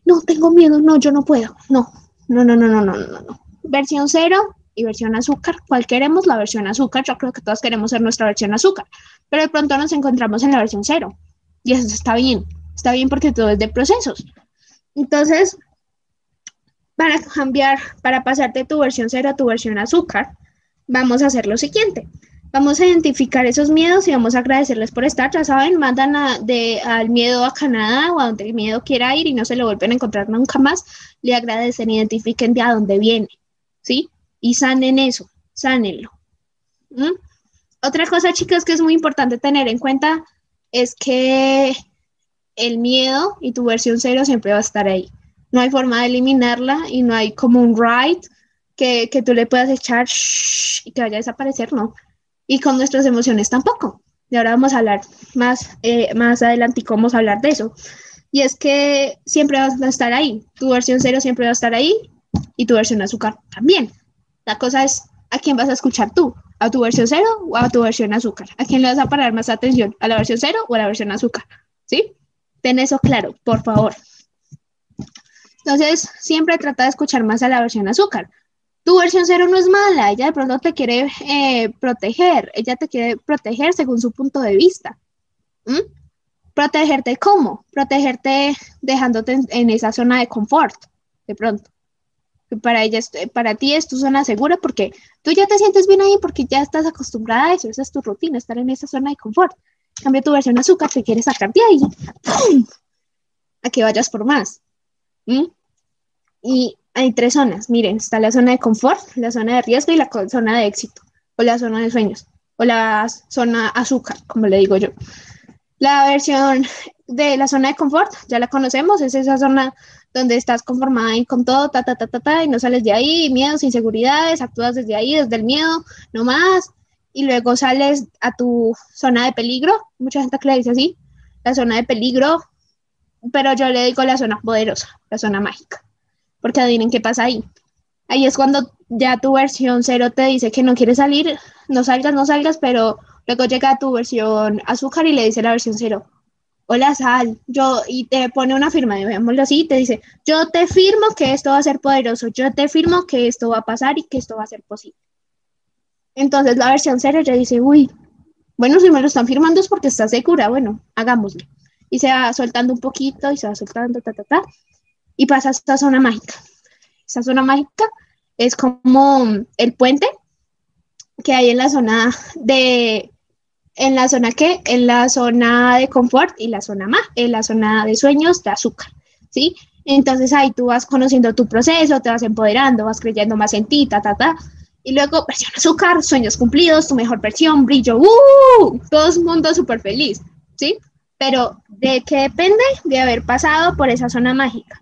No, tengo miedo, no, yo no puedo. No, no, no, no, no, no, no, no. Versión cero y versión azúcar. ¿Cuál queremos? La versión azúcar. Yo creo que todos queremos ser nuestra versión azúcar. Pero de pronto nos encontramos en la versión cero. Y eso está bien. Está bien porque todo es de procesos. Entonces, para cambiar, para pasar de tu versión cero a tu versión azúcar, vamos a hacer lo siguiente. Vamos a identificar esos miedos y vamos a agradecerles por estar. Ya saben, mandan de, al miedo a Canadá o a donde el miedo quiera ir y no se lo vuelven a encontrar nunca más. Le agradecen, identifiquen de a dónde viene, ¿sí? Y sanen eso, sánenlo. ¿Mm? Otra cosa, chicas, que es muy importante tener en cuenta es que el miedo y tu versión cero siempre va a estar ahí no hay forma de eliminarla y no hay como un write que, tú le puedas echar y que vaya a desaparecer, no. Y con nuestras emociones tampoco. Y ahora vamos a hablar más, eh, más adelante vamos a hablar de eso. Y es que siempre vas a estar ahí. Tu versión cero siempre va a estar ahí y tu versión azúcar también. La cosa es a quién vas a escuchar tú, a tu versión cero o a tu versión azúcar. ¿A quién le vas a parar más atención? ¿A la versión cero o a la versión azúcar? ¿Sí? Ten eso claro, por favor. Entonces, siempre trata de escuchar más a la versión azúcar. Tu versión cero no es mala, ella de pronto te quiere eh, proteger, ella te quiere proteger según su punto de vista. ¿Protegerte cómo? Protegerte dejándote en, esa zona de confort. de pronto. Para ella, para ti es tu zona segura porque tú ya te sientes bien ahí porque ya estás acostumbrada a eso, esa es tu rutina, estar en esa zona de confort. Cambia tu versión azúcar, te quieres sacar de ahí, a que vayas por más. Y hay tres zonas, miren, está la zona de confort, la zona de riesgo y la zona de éxito, o la zona de sueños, o la zona azúcar, como le digo yo. La versión de la zona de confort, ya la conocemos, es esa zona donde estás conformada y con todo, ta, ta, ta, ta, ta, y no sales de ahí, miedos, inseguridades, actúas desde ahí, desde el miedo, no más, y luego sales a tu zona de peligro, mucha gente que le dice así, la zona de peligro, pero yo le digo la zona poderosa, la zona mágica, porque adivinen qué pasa ahí. Ahí es cuando ya tu versión cero te dice que no quieres salir, no salgas, no salgas, pero luego llega tu versión azúcar y le dice la versión cero, hola Sal, yo, y te pone una firma, veámoslo así, te dice, yo te firmo que esto va a ser poderoso, yo te firmo que esto va a pasar y que esto va a ser posible. Entonces la versión cero ya dice, uy, bueno, si me lo están firmando es porque está segura, bueno, hagámoslo. Y se va soltando un poquito y se va soltando, ta, ta, ta, y pasa a esta zona mágica. Esta zona mágica es como el puente que hay en la zona de, en la zona que, en la zona de confort y la zona más, en la zona de sueños de azúcar, ¿sí? Entonces ahí tú vas conociendo tu proceso, te vas empoderando, vas creyendo más en ti, ta, ta, ta. Y luego versión azúcar, sueños cumplidos, tu mejor versión, brillo, ¡uh! Todo el mundo súper feliz, ¿sí? Pero ¿de qué depende? De haber pasado por esa zona mágica.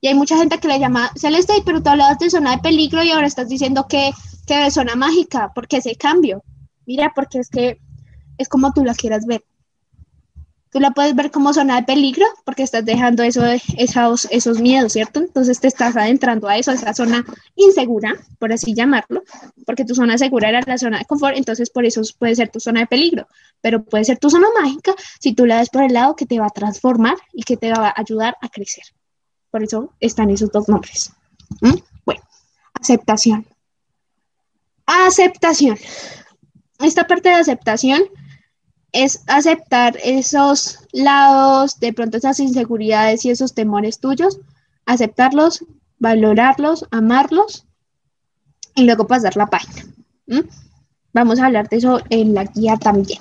Y hay mucha gente que le llama Celeste, pero tú hablabas de zona de peligro y ahora estás diciendo que, que de zona mágica. ¿Por qué ese cambio? Mira, porque es que es como tú la quieras ver. Tú la puedes ver como zona de peligro porque estás dejando eso, esos, esos miedos, ¿cierto? Entonces te estás adentrando a eso, a esa zona insegura, por así llamarlo, porque tu zona segura era la zona de confort, entonces por eso puede ser tu zona de peligro, pero puede ser tu zona mágica si tú la ves por el lado que te va a transformar y que te va a ayudar a crecer. Por eso están esos dos nombres. ¿Mm? Bueno, aceptación. Aceptación esta parte de aceptación es aceptar esos lados, de pronto esas inseguridades y esos temores tuyos, aceptarlos, valorarlos, amarlos y luego pasar la página. Vamos a hablar de eso en la guía también.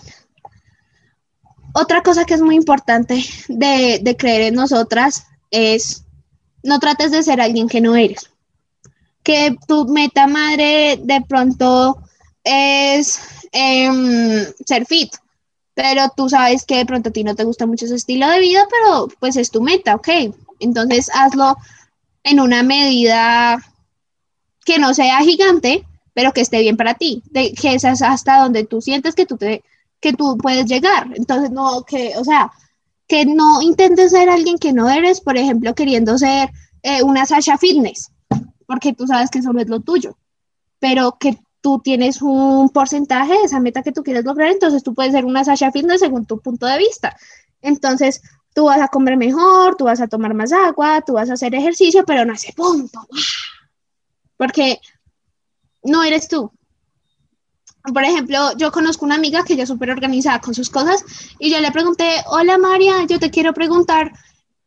Otra cosa que es muy importante de, de creer en nosotras es no trates de ser alguien que no eres. Que tu meta madre de pronto es Em, ser fit, pero tú sabes que de pronto a ti no te gusta mucho ese estilo de vida, pero pues es tu meta, ok. Entonces hazlo en una medida que no sea gigante, pero que esté bien para ti, que es hasta donde tú sientes que tú, te, que tú puedes llegar. Entonces, no, que, o sea, que no intentes ser alguien que no eres, por ejemplo, queriendo ser eh, una Sasha Fitness, porque tú sabes que eso no es lo tuyo, pero que tú tienes un porcentaje de esa meta que tú quieres lograr, entonces tú puedes ser una Sasha Fitness según tu punto de vista. Entonces, tú vas a comer mejor, tú vas a tomar más agua, tú vas a hacer ejercicio, pero no ese punto. Porque no eres tú. Por ejemplo, yo conozco una amiga que ya es súper organizada con sus cosas y yo le pregunté, hola María, yo te quiero preguntar,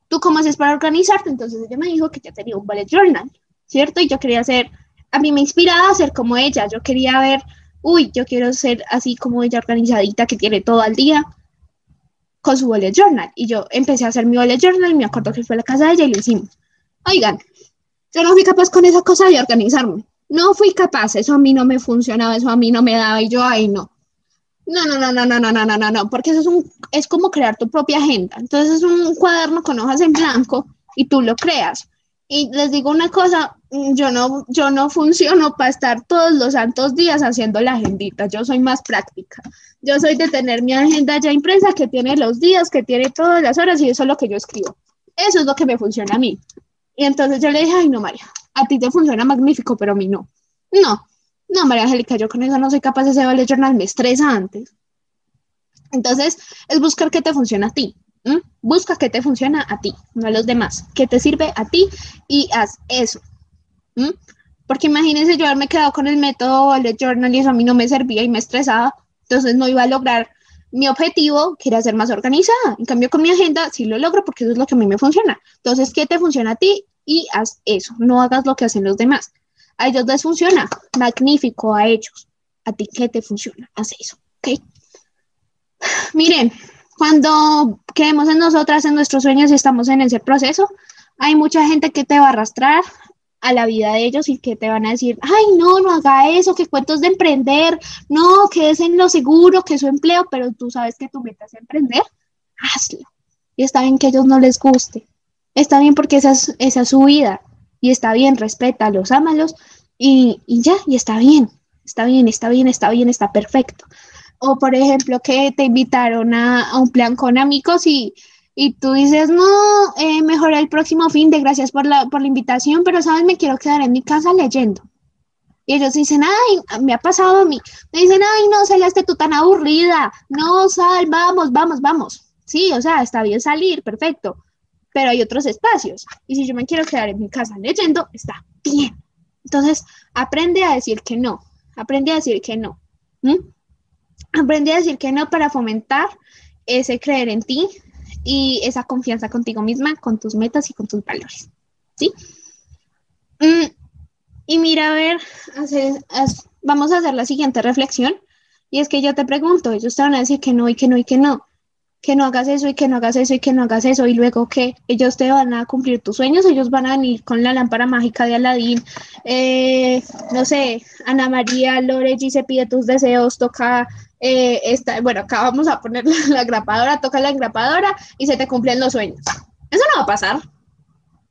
¿tú cómo haces para organizarte? Entonces ella me dijo que ya tenía un bullet journal, ¿cierto? Y yo quería hacer a mí me inspiraba a ser como ella. Yo quería ver, uy, yo quiero ser así como ella organizadita que tiene todo al día con su bullet journal. Y yo empecé a hacer mi bullet journal, me acuerdo que fue a la casa de ella y lo hicimos. Oigan, yo no fui capaz con esa cosa de organizarme. No fui capaz, eso a mí no me funcionaba, eso a mí no me daba y yo, ay, no. No, no, no, no, no, no, no, no, no, no, porque eso es, un, es como crear tu propia agenda. Entonces es un cuaderno con hojas en blanco y tú lo creas. Y les digo una cosa, yo no, yo no funciono para estar todos los santos días haciendo la agendita, yo soy más práctica. Yo soy de tener mi agenda ya impresa que tiene los días, que tiene todas las horas y eso es lo que yo escribo. Eso es lo que me funciona a mí. Y entonces yo le dije, ay no, María, a ti te funciona magnífico, pero a mí no. No, no, María Angélica, yo con eso no soy capaz de hacer el journal, me estresa antes. Entonces, es buscar qué te funciona a ti. Busca qué te funciona a ti, no a los demás, qué te sirve a ti y haz eso. Porque imagínense yo haberme quedado con el método bullet journal y eso a mí no me servía y me estresaba, entonces no iba a lograr mi objetivo, que era ser más organizada. En cambio, con mi agenda sí lo logro porque eso es lo que a mí me funciona. Entonces, ¿qué te funciona a ti? y haz eso, no hagas lo que hacen los demás. A ellos les funciona, magnífico a ellos. A ti qué te funciona, haz eso, ¿ok? Miren, cuando quedemos en nosotras, en nuestros sueños y estamos en ese proceso, hay mucha gente que te va a arrastrar a la vida de ellos y que te van a decir, ay, no, no haga eso, que cuentos de emprender, no, que es en lo seguro, que es su empleo, pero tú sabes que tu meta es emprender, hazlo. Y está bien que a ellos no les guste, está bien porque esa es, esa es su vida y está bien, respétalos, ámalos y, y ya, y está bien, está bien, está bien, está bien, está perfecto. O por ejemplo, que te invitaron a, a un plan con amigos y, y tú dices, no, eh, mejor el próximo fin de gracias por la, por la invitación, pero sabes, me quiero quedar en mi casa leyendo. Y ellos dicen, ay, me ha pasado a mí. Me dicen, ay, no, saliste tú tan aburrida. No, sal, vamos, vamos, vamos. Sí, o sea, está bien salir, perfecto. Pero hay otros espacios. Y si yo me quiero quedar en mi casa leyendo, está bien. Entonces, aprende a decir que no. Aprende a decir que no. Aprende a decir que no para fomentar ese creer en ti, y esa confianza contigo misma, con tus metas y con tus valores. ¿Sí? Mm, y mira, a ver, vamos a hacer la siguiente reflexión. Y es que yo te pregunto, ellos te van a decir que no y que no y que no, que no hagas eso y que no hagas eso y que no hagas eso. Y luego que ellos te van a cumplir tus sueños, ellos van a venir con la lámpara mágica de Aladín. Eh, no sé, Ana María Loregi se pide tus deseos, toca eh, bueno, acá vamos a poner la, grapadora, toca la grapadora y se te cumplen los sueños. Eso no va a pasar.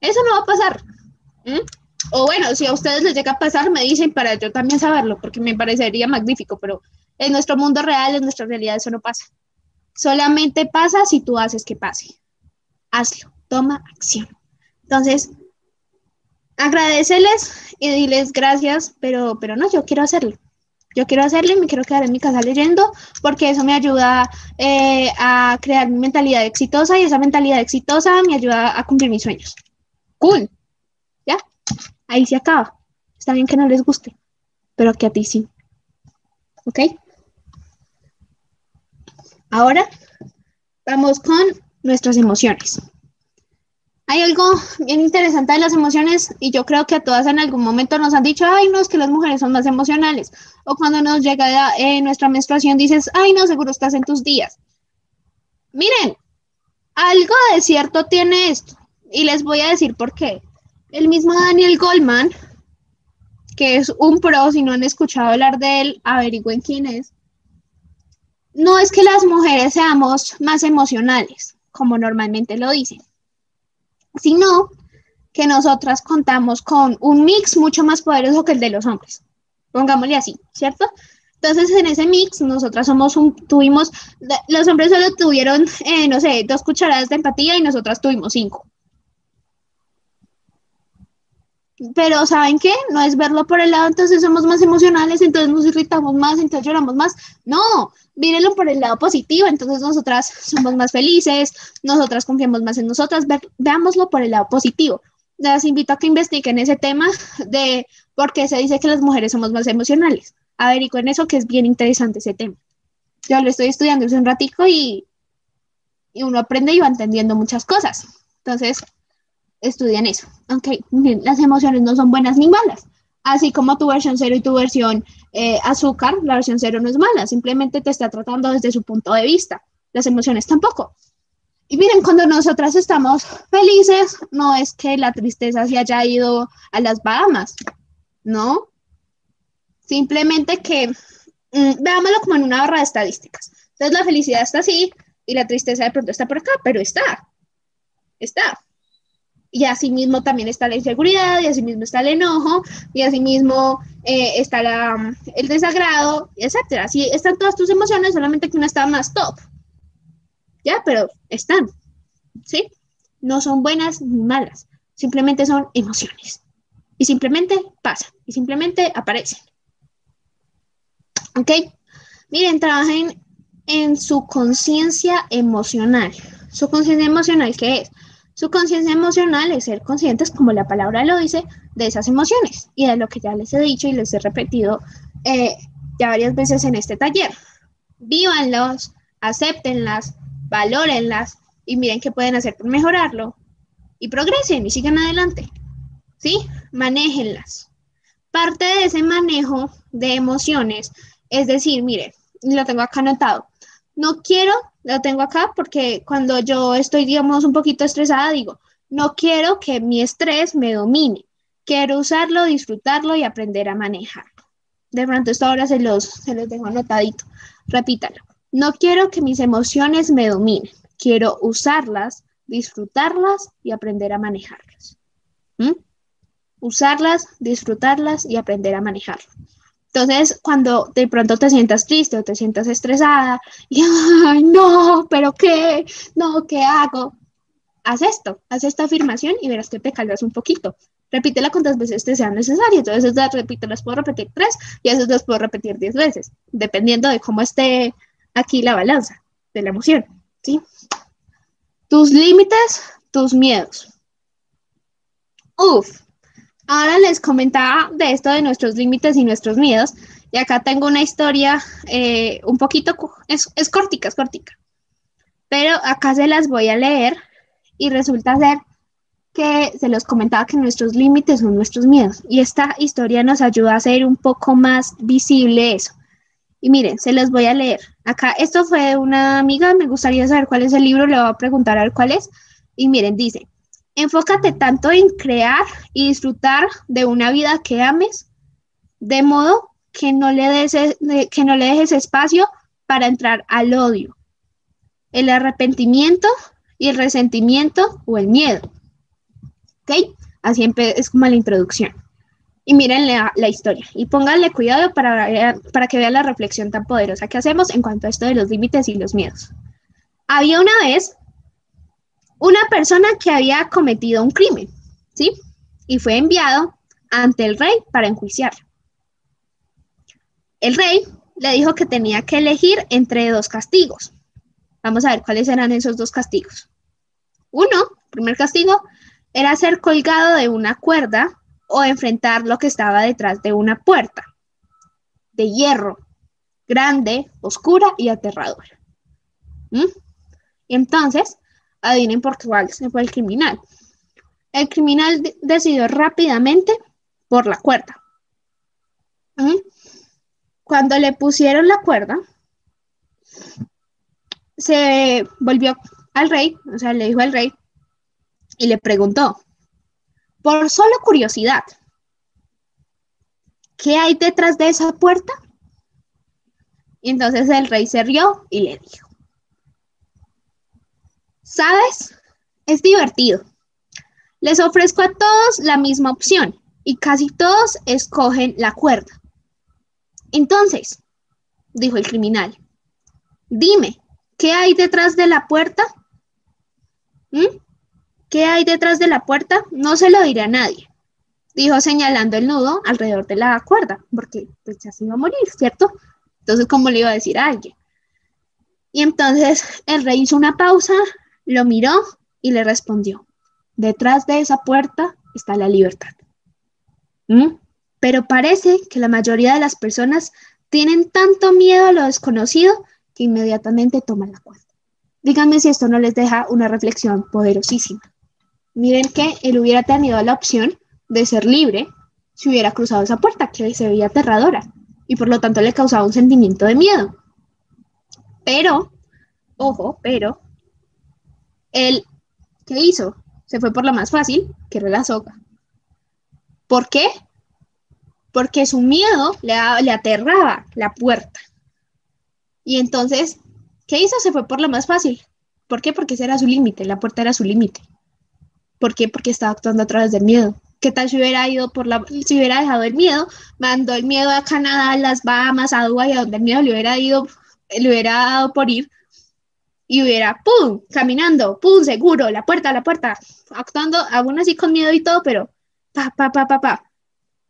Eso no va a pasar. O bueno, si a ustedes les llega a pasar, me dicen para yo también saberlo, porque me parecería magnífico, pero en nuestro mundo real, en nuestra realidad, eso no pasa. Solamente pasa si tú haces que pase. Hazlo, toma acción. Entonces, agradeceles y diles gracias, pero, pero no, yo quiero hacerlo. Yo quiero hacerlo y me quiero quedar en mi casa leyendo porque eso me ayuda eh, a crear mi mentalidad exitosa y esa mentalidad exitosa me ayuda a cumplir mis sueños. Cool. ¿Ya? Ahí se acaba. Está bien que no les guste, pero que a ti sí. ¿Ok? Ahora vamos con nuestras emociones. Hay algo bien interesante de las emociones y yo creo que a todas en algún momento nos han dicho, ay, no, es que las mujeres son más emocionales. O cuando nos llega eh, nuestra menstruación dices, ay, no, seguro estás en tus días. Miren, algo de cierto tiene esto y les voy a decir por qué. El mismo Daniel Goldman, que es un pro, si no han escuchado hablar de él, averigüen quién es. No es que las mujeres seamos más emocionales, como normalmente lo dicen sino que nosotras contamos con un mix mucho más poderoso que el de los hombres. Pongámosle así, ¿cierto? Entonces, en ese mix, nosotras somos un, tuvimos, los hombres solo tuvieron, eh, no sé, dos cucharadas de empatía y nosotras tuvimos cinco. Pero ¿saben qué? No es verlo por el lado, entonces somos más emocionales, entonces nos irritamos más, entonces lloramos más. No, mírenlo por el lado positivo, entonces nosotras somos más felices, nosotras confiamos más en nosotras, veámoslo por el lado positivo. Les invito a que investiguen ese tema de por qué se dice que las mujeres somos más emocionales. Averigüen eso, que es bien interesante ese tema. Yo lo estoy estudiando hace un ratico y, y uno aprende y va entendiendo muchas cosas. Entonces, estudian eso. Aunque las emociones no son buenas ni malas. Así como tu versión cero y tu versión eh, azúcar, la versión cero no es mala, simplemente te está tratando desde su punto de vista. Las emociones tampoco. Y miren, cuando nosotras estamos felices, no es que la tristeza se haya ido a las Bahamas, ¿no? Simplemente que mm, veámoslo como en una barra de estadísticas. Entonces la felicidad está así y la tristeza de pronto está por acá, pero está, está y asimismo también está la inseguridad, y asimismo está el enojo, y asimismo eh, está la, el desagrado, etcétera. Así están todas tus emociones, solamente que una está más top. Ya, pero están, ¿sí? No son buenas ni malas, simplemente son emociones. Y simplemente pasan, y simplemente aparecen. ¿Ok? Miren, trabajen en su conciencia emocional. ¿Su conciencia emocional qué es? Su conciencia emocional es ser conscientes, como la palabra lo dice, de esas emociones y de lo que ya les he dicho y les he repetido eh, ya varias veces en este taller. Vívanlos, acéptenlas, valórenlas y miren qué pueden hacer por mejorarlo y progresen y sigan adelante. ¿sí? Manéjenlas. Parte de ese manejo de emociones es decir, mire, lo tengo acá anotado. No quiero, lo tengo acá porque cuando yo estoy, digamos, un poquito estresada, digo, no quiero que mi estrés me domine. Quiero usarlo, disfrutarlo y aprender a manejarlo. De pronto esto ahora se los, se los dejo anotadito. Repítalo. No quiero que mis emociones me dominen. Quiero usarlas, disfrutarlas y aprender a manejarlas. ¿Mm? Usarlas, disfrutarlas y aprender a manejarlas. Entonces, cuando de pronto te sientas triste o te sientas estresada y, ay, no, pero ¿qué? No, ¿qué hago? Haz esto, haz esta afirmación y verás que te calmas un poquito. Repítela cuantas veces te sean necesarias. Entonces, repito, las puedo repetir tres y esas las puedo repetir diez veces, dependiendo de cómo esté aquí la balanza de la emoción, ¿sí? Tus límites, tus miedos. Uf, Ahora les comentaba de esto de nuestros límites y nuestros miedos. Y acá tengo una historia eh, un poquito, es, es cortica, es cortica. Pero acá se las voy a leer y resulta ser que se los comentaba que nuestros límites son nuestros miedos. Y esta historia nos ayuda a hacer un poco más visible eso. Y miren, se los voy a leer. Acá, esto fue una amiga, me gustaría saber cuál es el libro, le voy a preguntar a ver cuál es. Y miren, dice, Enfócate tanto en crear y disfrutar de una vida que ames, de modo que no le e, que no le dejes espacio para entrar al odio, el arrepentimiento y el resentimiento o el miedo. ¿Ok? Así es como la introducción. Y miren la, historia y pónganle cuidado para, para que vean la reflexión tan poderosa que hacemos en cuanto a esto de los límites y los miedos. Había una vez una persona que había cometido un crimen, ¿sí? Y fue enviado ante el rey para enjuiciarlo. El rey le dijo que tenía que elegir entre dos castigos. Vamos a ver cuáles eran esos dos castigos. Uno, primer castigo, era ser colgado de una cuerda o enfrentar lo que estaba detrás de una puerta de hierro, grande, oscura y aterradora. ¿Mm? Entonces, Adivinen por cuál se fue el criminal. El criminal decidió rápidamente por la cuerda. ¿Mm? Cuando le pusieron la cuerda, se volvió al rey, o sea, le dijo al rey y le preguntó, por solo curiosidad, ¿qué hay detrás de esa puerta? Y entonces el rey se rió y le dijo, ¿Sabes? Es divertido. Les ofrezco a todos la misma opción y casi todos escogen la cuerda. Entonces, dijo el criminal, dime, ¿qué hay detrás de la puerta? ¿Mm? ¿Qué hay detrás de la puerta? No se lo diré a nadie, dijo señalando el nudo alrededor de la cuerda, porque pues ya se iba a morir, ¿cierto? Entonces, ¿cómo le iba a decir a alguien? Y entonces el rey hizo una pausa, lo miró y le respondió, detrás de esa puerta está la libertad. ¿Mm? Pero parece que la mayoría de las personas tienen tanto miedo a lo desconocido que inmediatamente toman la puerta. Díganme si esto no les deja una reflexión poderosísima. Miren que él hubiera tenido la opción de ser libre si hubiera cruzado esa puerta, que se veía aterradora y por lo tanto le causaba un sentimiento de miedo. Pero, ojo, pero él, ¿qué hizo? Se fue por la más fácil, que era la soga. ¿Por qué? Porque su miedo le, aterraba la puerta. Y entonces, ¿qué hizo? Se fue por la más fácil. ¿Por qué? Porque ese era su límite, la puerta era su límite. ¿Por qué? Porque estaba actuando a través del miedo. ¿Qué tal si hubiera ido por la, si hubiera dejado el miedo, mandó el miedo a Canadá, a las Bahamas, a Dubái, a donde el miedo le hubiera ido, le hubiera dado por ir, y hubiera, ¡pum!, caminando, ¡pum!, seguro, la puerta, la puerta, actuando aún así con miedo y todo, pero pa, pa, pa, pa, pa.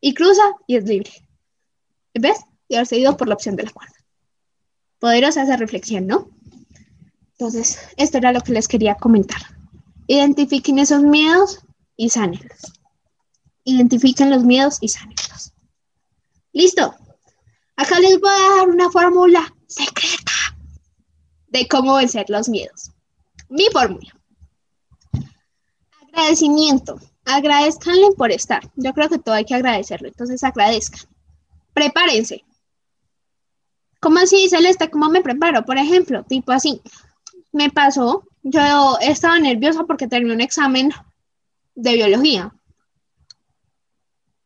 Y cruza y es libre. ¿Ves? Y haberse ido por la opción de la cuerda. Poderosa esa reflexión, ¿no? Entonces, esto era lo que les quería comentar. Identifiquen esos miedos y sánenlos. Identifiquen los miedos y sánenlos. ¿Listo? Acá les voy a dar una fórmula secreta de cómo vencer los miedos. Mi fórmula. Agradecimiento. agradezcanle por estar. Yo creo que todo hay que agradecerlo, entonces agradezcan. Prepárense. ¿Cómo así, Celeste? ¿Cómo me preparo? Por ejemplo, tipo así, me pasó, yo estaba nerviosa porque terminé un examen de biología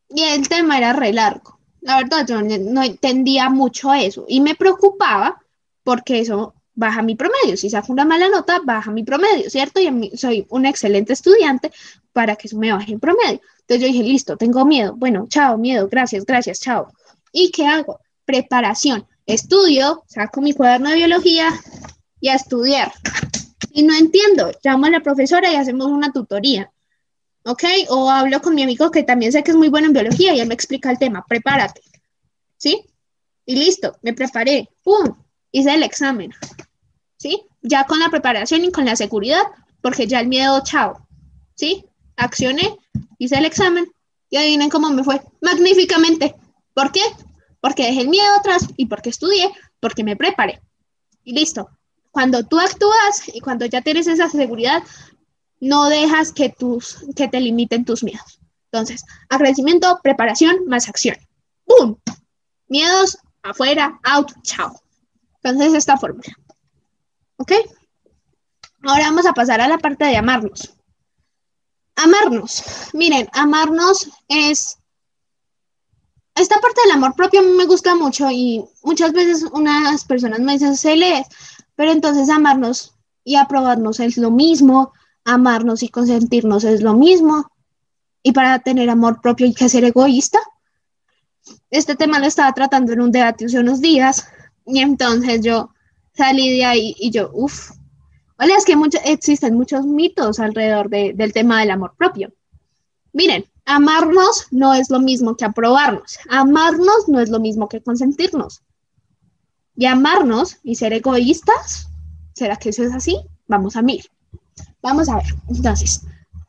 y el tema era re largo. La verdad, yo no entendía mucho eso y me preocupaba porque eso baja mi promedio. Si saco una mala nota, baja mi promedio, ¿cierto? Y soy un excelente estudiante para que me baje el promedio. Entonces yo dije, listo, tengo miedo. Bueno, chao, miedo, gracias, gracias, chao. ¿Y qué hago? Preparación. Estudio, saco mi cuaderno de biología y a estudiar. Y no entiendo, llamo a la profesora y hacemos una tutoría. ¿Ok? O hablo con mi amigo que también sé que es muy bueno en biología y él me explica el tema. Prepárate. ¿Sí? Y listo, me preparé. ¡Pum! Hice el examen. ¿Sí? Ya con la preparación y con la seguridad, porque ya el miedo, chao. ¿Sí? Accioné, hice el examen y adivinen cómo me fue. Magníficamente. ¿Por qué? Porque dejé el miedo atrás y porque estudié, porque me preparé. Y listo. Cuando tú actúas y cuando ya tienes esa seguridad, no dejas que, tus, que te limiten tus miedos. Entonces, agradecimiento, preparación, más acción. ¡Bum! Miedos, afuera, out, chao. Entonces, esta fórmula. ¿Ok? Ahora vamos a pasar a la parte de amarnos. Amarnos. Miren, amarnos es... Esta parte del amor propio me gusta mucho y muchas veces unas personas me dicen, se lee, pero entonces amarnos y aprobarnos es lo mismo, amarnos y consentirnos es lo mismo. Y para tener amor propio hay que ser egoísta. Este tema lo estaba tratando en un debate hace unos días y entonces yo salí y yo, uff, vale, es que existen muchos mitos alrededor del tema del amor propio. Miren, amarnos no es lo mismo que aprobarnos. Amarnos no es lo mismo que consentirnos. Y amarnos y ser egoístas, ¿será que eso es así? Vamos a mirar. Vamos a ver, entonces,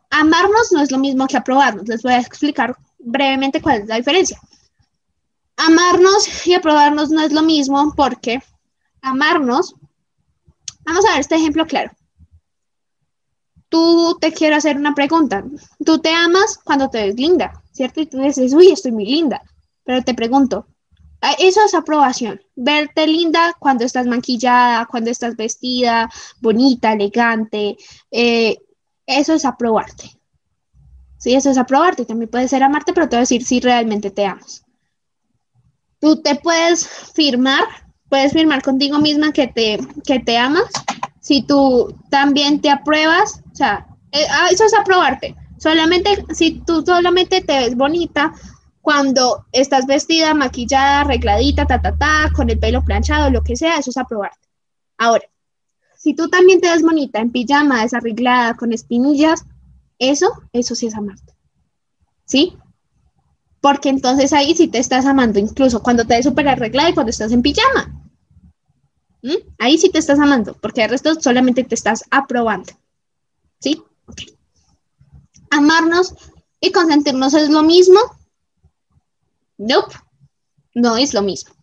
amarnos no es lo mismo que aprobarnos. Les voy a explicar brevemente cuál es la diferencia. Amarnos y aprobarnos no es lo mismo porque amarnos, vamos a ver este ejemplo claro. Tú te quiero hacer una pregunta. Tú te amas cuando te ves linda, ¿cierto? Y tú dices, uy, estoy muy linda. Pero te pregunto, Ah, eso es aprobación. Verte linda cuando estás maquillada, cuando estás vestida, bonita, elegante. Eh, eso es aprobarte. Sí, eso es aprobarte. También puede ser amarte, pero te voy a decir si realmente te amas. Tú te puedes firmar, puedes firmar contigo misma que te, que te amas. Si tú también te apruebas, o sea, eh, ah, eso es aprobarte. Solamente si tú solamente te ves bonita cuando estás vestida, maquillada, arregladita, ta, ta, ta, con el pelo planchado, lo que sea, eso es aprobarte. Ahora, si tú también te ves bonita en pijama, desarreglada, con espinillas, eso, eso sí es amarte. ¿Sí? Porque entonces ahí sí te estás amando, incluso cuando te ves súper arreglada y cuando estás en pijama. ¿Mm? Ahí sí te estás amando, porque el resto solamente te estás aprobando. ¿Sí? Amarnos y consentirnos es lo mismo Nope, no es lo mismo.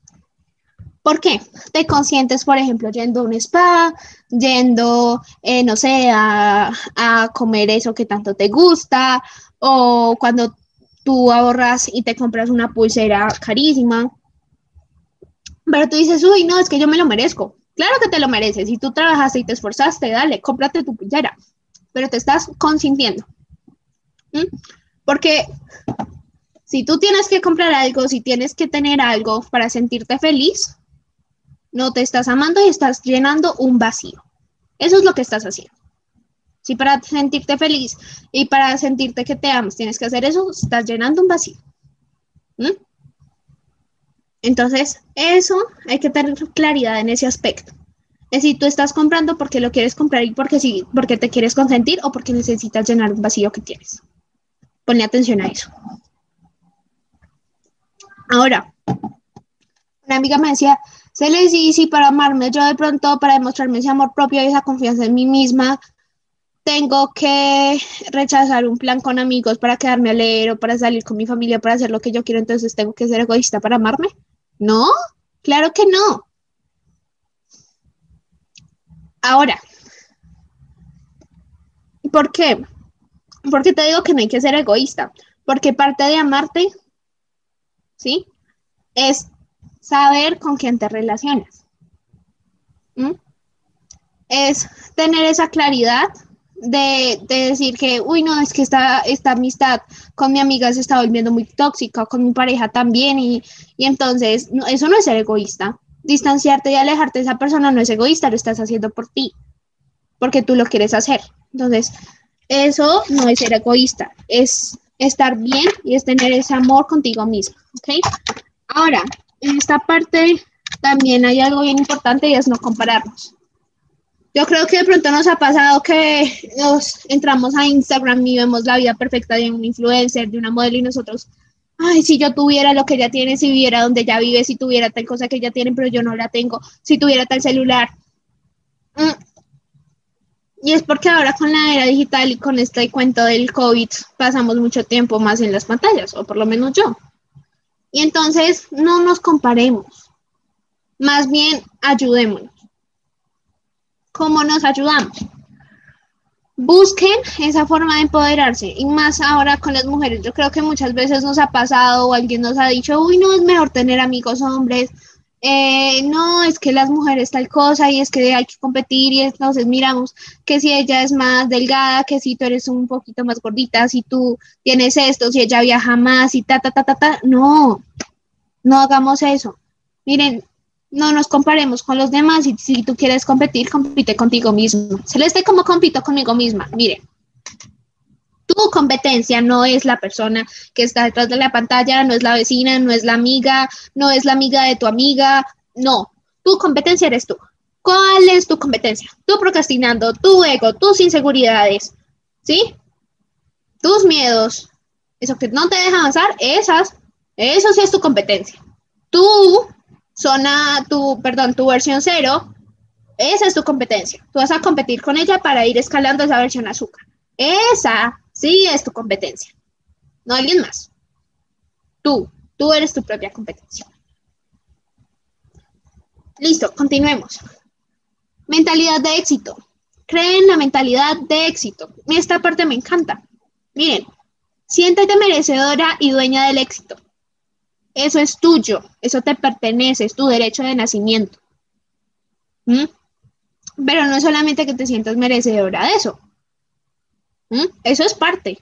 ¿Por qué? Te consientes, por ejemplo, yendo a un spa, yendo, eh, no sé, a, a, comer eso que tanto te gusta, o cuando tú ahorras y te compras una pulsera carísima. Pero tú dices, uy, no, es que yo me lo merezco. Claro que te lo mereces. Si tú trabajaste y te esforzaste, dale, cómprate tu pulsera. Pero te estás consintiendo. Porque si tú tienes que comprar algo, si tienes que tener algo para sentirte feliz, no te estás amando y estás llenando un vacío. Eso es lo que estás haciendo. Si para sentirte feliz y para sentirte que te amas tienes que hacer eso, estás llenando un vacío. ¿Mm? Entonces, eso hay que tener claridad en ese aspecto. Es si tú estás comprando porque lo quieres comprar y porque, sí, porque te quieres consentir o porque necesitas llenar un vacío que tienes. Ponle atención a eso. Ahora, una amiga me decía, se les dice para amarme, yo de pronto para demostrarme ese amor propio y esa confianza en mí misma, tengo que rechazar un plan con amigos para quedarme a leer o para salir con mi familia para hacer lo que yo quiero, entonces tengo que ser egoísta para amarme. No, claro que no. Ahora, ¿por qué? ¿Por qué te digo que no hay que ser egoísta? Porque parte de amarte, ¿sí? Es saber con quién te relacionas. Es tener esa claridad de, decir que, uy, no, es que esta, esta amistad con mi amiga se está volviendo muy tóxica, con mi pareja también, y, entonces eso no es ser egoísta. Distanciarte y alejarte de esa persona no es egoísta, lo estás haciendo por ti, porque tú lo quieres hacer. Entonces, eso no es ser egoísta, es estar bien y es tener ese amor contigo mismo, ¿ok? Ahora, en esta parte también hay algo bien importante y es no compararnos. Yo creo que de pronto nos ha pasado que nos entramos a Instagram y vemos la vida perfecta de un influencer, de una modelo y nosotros, ay, si yo tuviera lo que ella tiene, si viviera donde ella vive, si tuviera tal cosa que ella tiene, pero yo no la tengo, si tuviera tal celular. Mm. Y es porque ahora con la era digital y con este cuento del COVID pasamos mucho tiempo más en las pantallas, o por lo menos yo. Y entonces no nos comparemos, más bien ayudémonos. ¿Cómo nos ayudamos? Busquen esa forma de empoderarse y más ahora con las mujeres. Yo creo que muchas veces nos ha pasado o alguien nos ha dicho, uy, no es mejor tener amigos hombres, eh, no, es que las mujeres tal cosa y es que hay que competir y entonces miramos que si ella es más delgada, que si tú eres un poquito más gordita, si tú tienes esto, si ella viaja más y ta, ta, ta, ta, ta, no, no hagamos eso. Miren, no nos comparemos con los demás y si tú quieres competir, compite contigo mismo. Celeste, ¿cómo compito conmigo misma? Miren, tu competencia no es la persona que está detrás de la pantalla, no es la vecina, no es la amiga, no es la amiga de tu amiga, no. Tu competencia eres tú. ¿Cuál es tu competencia? Tú procrastinando, tu ego, tus inseguridades, ¿sí? Tus miedos, eso que no te deja avanzar, esas, eso sí es tu competencia. Tu zona, tu, perdón, tu versión cero, esa es tu competencia. Tú vas a competir con ella para ir escalando esa versión azúcar. Esa Sí, es tu competencia, no alguien más. Tú, tú eres tu propia competencia. Listo, continuemos. Mentalidad de éxito. Creen la mentalidad de éxito. Esta parte me encanta. Miren, siéntete merecedora y dueña del éxito. Eso es tuyo, eso te pertenece, es tu derecho de nacimiento. ¿Mm? Pero no solamente que te sientas merecedora de eso, ¿Mm? Eso es parte.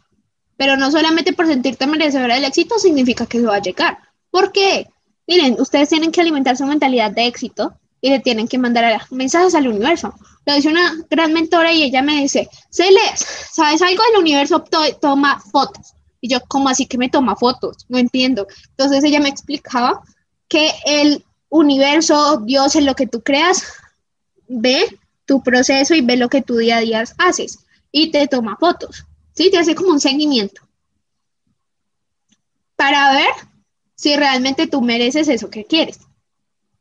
Pero no solamente por sentirte merecedora del éxito significa que eso va a llegar. ¿Por qué? Miren, ustedes tienen que alimentar su mentalidad de éxito y le tienen que mandar mensajes al universo. Lo dice una gran mentora y ella me dice, Celes, ¿sabes algo? El universo toma fotos. Y yo, ¿cómo así que me toma fotos? No entiendo. Entonces ella me explicaba que el universo, Dios, en lo que tú creas, ve tu proceso y ve lo que tú día a día haces y te toma fotos, ¿sí? Te hace como un seguimiento para ver si realmente tú mereces eso que quieres.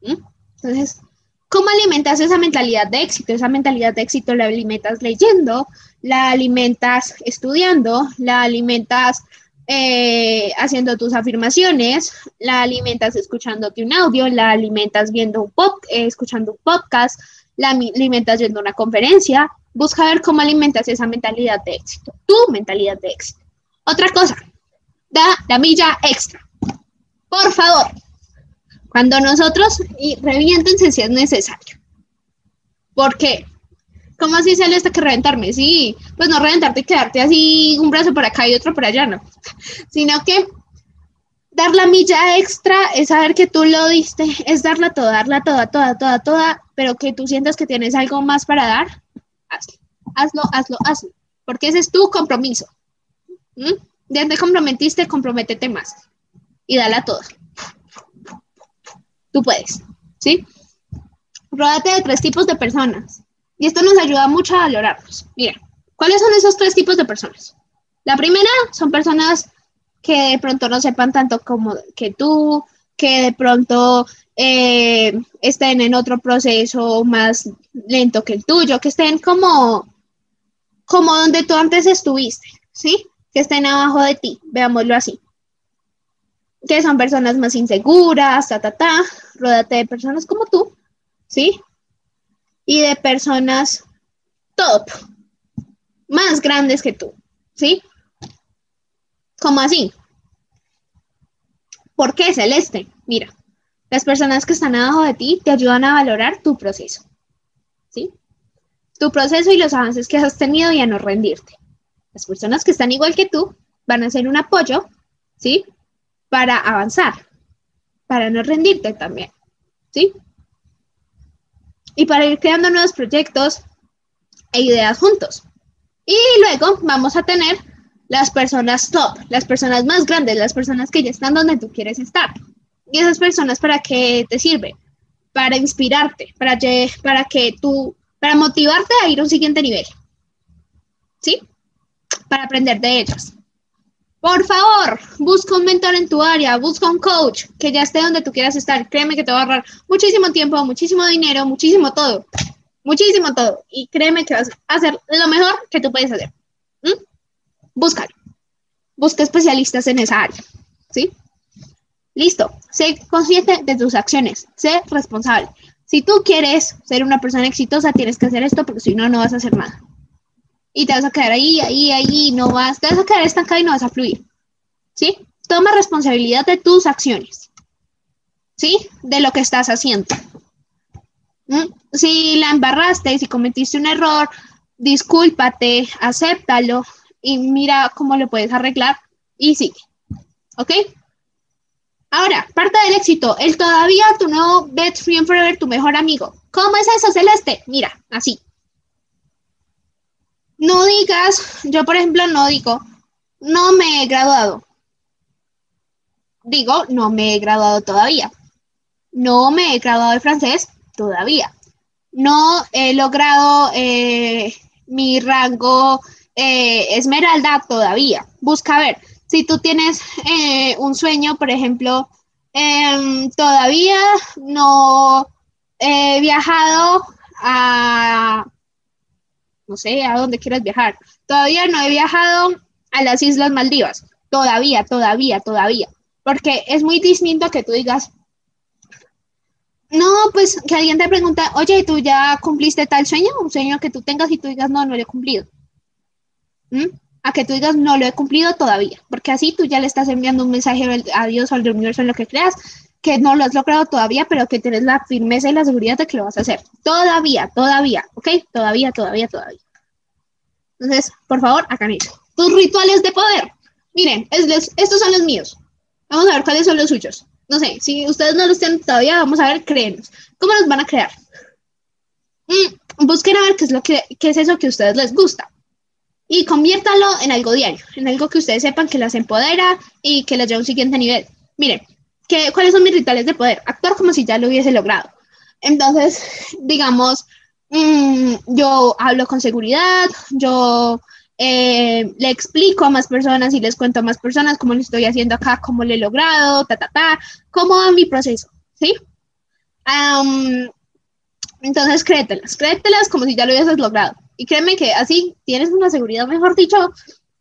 Entonces, ¿cómo alimentas esa mentalidad de éxito? Esa mentalidad de éxito la alimentas leyendo, la alimentas estudiando, la alimentas eh, haciendo tus afirmaciones, la alimentas escuchándote un audio, la alimentas viendo un podcast, eh, escuchando un podcast, la alimentas viendo una conferencia, busca ver cómo alimentas esa mentalidad de éxito, tu mentalidad de éxito. Otra cosa, da la milla extra. Por favor, cuando nosotros, y reviéntense si es necesario. ¿Por qué? ¿Cómo así sale hasta que reventarme? Sí, pues no reventarte y quedarte así un brazo por acá y otro por allá, no. Sino que dar la milla extra es saber que tú lo diste, es darla toda, darla toda, toda, toda, toda, pero que tú sientas que tienes algo más para dar, hazlo, hazlo, hazlo, hazlo, porque ese es tu compromiso. ¿Mm? Ya te comprometiste, comprométete más y dale a todos. Tú puedes, ¿sí? Ródate de tres tipos de personas y esto nos ayuda mucho a valorarnos. Mira, ¿cuáles son esos tres tipos de personas? La primera son personas que de pronto no sepan tanto como que tú, que de pronto eh, estén en otro proceso más lento que el tuyo, que estén como, como donde tú antes estuviste, ¿sí? Que estén abajo de ti, veámoslo así. Que son personas más inseguras, ta, ta, ta, ródate de personas como tú, ¿sí? Y de personas top, más grandes que tú, ¿Sí? ¿Cómo así? ¿Por qué, Celeste? Mira, las personas que están abajo de ti te ayudan a valorar tu proceso. ¿Sí? Tu proceso y los avances que has tenido y a no rendirte. Las personas que están igual que tú van a ser un apoyo, ¿sí? Para avanzar, para no rendirte también, ¿sí? Y para ir creando nuevos proyectos e ideas juntos. Y luego vamos a tener las personas top, las personas más grandes, las personas que ya están donde tú quieres estar. Y esas personas para qué te sirven? Para inspirarte, para, para que tú, para motivarte a ir a un siguiente nivel. ¿Sí? Para aprender de ellas. Por favor, busca un mentor en tu área, busca un coach que ya esté donde tú quieras estar. Créeme que te va a ahorrar muchísimo tiempo, muchísimo dinero, muchísimo todo. Muchísimo todo. Y créeme que vas a hacer lo mejor que tú puedes hacer. ¿Mm? búscalo. Busca especialistas en esa área, ¿sí? Listo. Sé consciente de tus acciones. Sé responsable. Si tú quieres ser una persona exitosa, tienes que hacer esto porque si no, no vas a hacer nada. Y te vas a quedar ahí, ahí, ahí, no vas, te vas a quedar estancado y no vas a fluir. ¿Sí? Toma responsabilidad de tus acciones. ¿Sí? De lo que estás haciendo. ¿Mm? Si la embarraste, si cometiste un error, discúlpate, acéptalo, y mira cómo lo puedes arreglar y sigue. ¿Ok? Ahora, parte del éxito, el todavía tu nuevo best friend forever, tu mejor amigo. ¿Cómo es eso, Celeste? Mira, así. No digas, yo por ejemplo no digo, no me he graduado. Digo, no me he graduado todavía. No me he graduado de francés todavía. No he logrado eh, mi rango eh, esmeralda todavía. Busca ver, si tú tienes eh, un sueño, por ejemplo, em, todavía no he viajado a, no sé, a dónde quieras viajar. Todavía no he viajado a las Islas Maldivas. Todavía, todavía, todavía. Porque es muy distinto que tú digas, no, pues que alguien te pregunta, oye, ¿tú ya cumpliste tal sueño? Un sueño que tú tengas y tú digas, no, no lo he cumplido. A que tú digas, no lo he cumplido todavía, porque así tú ya le estás enviando un mensaje a Dios o al universo en lo que creas, que no lo has logrado todavía, pero que tienes la firmeza y la seguridad de que lo vas a hacer. Todavía, todavía, ¿ok? Todavía, todavía, todavía. Entonces, por favor, hagan eso. Tus rituales de poder. Miren, estos son los míos. Vamos a ver cuáles son los suyos. No sé, si ustedes no los tienen todavía, vamos a ver, créenos. ¿Cómo los van a crear? Mm, busquen a ver qué es, lo que, qué es eso que a ustedes les gusta y conviértalo en algo diario, en algo que ustedes sepan que las empodera y que las lleva a un siguiente nivel. Miren, ¿qué, ¿cuáles son mis rituales de poder? Actuar como si ya lo hubiese logrado. Entonces, digamos, mm, yo hablo con seguridad, yo eh, le explico a más personas y les cuento a más personas cómo lo estoy haciendo acá, cómo lo he logrado, ta, ta, ta, cómo va mi proceso, ¿sí? entonces, créetelas, créetelas como si ya lo hubieses logrado. Y créeme que así tienes una seguridad, mejor dicho,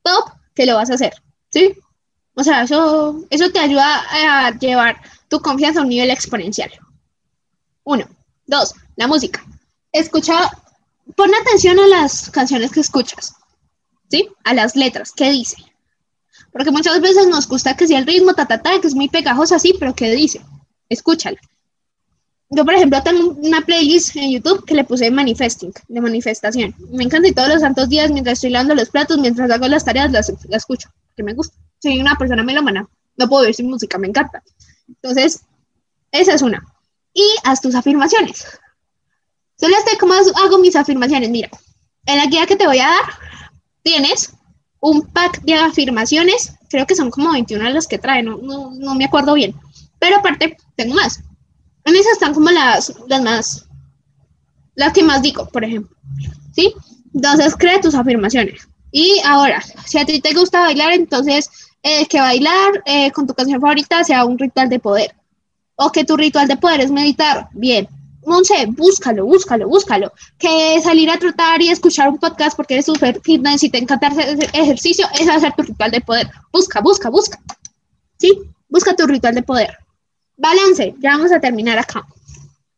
top, que lo vas a hacer, ¿sí? O sea, eso, eso te ayuda a llevar tu confianza a un nivel exponencial. Uno. Dos, la música. Escucha, pon atención a las canciones que escuchas, ¿sí? A las letras, ¿qué dice? Porque muchas veces nos gusta que sea el ritmo, ta, ta, ta, que es muy pegajoso así, pero ¿qué dice? Escúchala yo, por ejemplo, tengo una playlist en YouTube que le puse manifesting, de manifestación. Me encanta y todos los santos días, mientras estoy lavando los platos, mientras hago las tareas, las, escucho, que me gusta. Soy una persona melómana, no puedo ver sin música, me encanta. Entonces, esa es una. Y haz tus afirmaciones. Solo este, ¿cómo hago mis afirmaciones? Mira, en la guía que te voy a dar, tienes un pack de afirmaciones, creo que son como 21 las que trae, no, no, no me acuerdo bien. Pero aparte, tengo más en esas están como las, las más, las que más digo, por ejemplo. ¿Sí? Entonces, crea tus afirmaciones. Y ahora, si a ti te gusta bailar, entonces eh, que bailar eh, con tu canción favorita sea un ritual de poder. O que tu ritual de poder es meditar. Bien. Sé, búscalo, búscalo, búscalo. Que salir a trotar y escuchar un podcast porque eres súper fitness y te encanta hacer ejercicio es hacer tu ritual de poder. Busca, busca, busca. ¿Sí? Busca tu ritual de poder. Balance, ya vamos a terminar acá.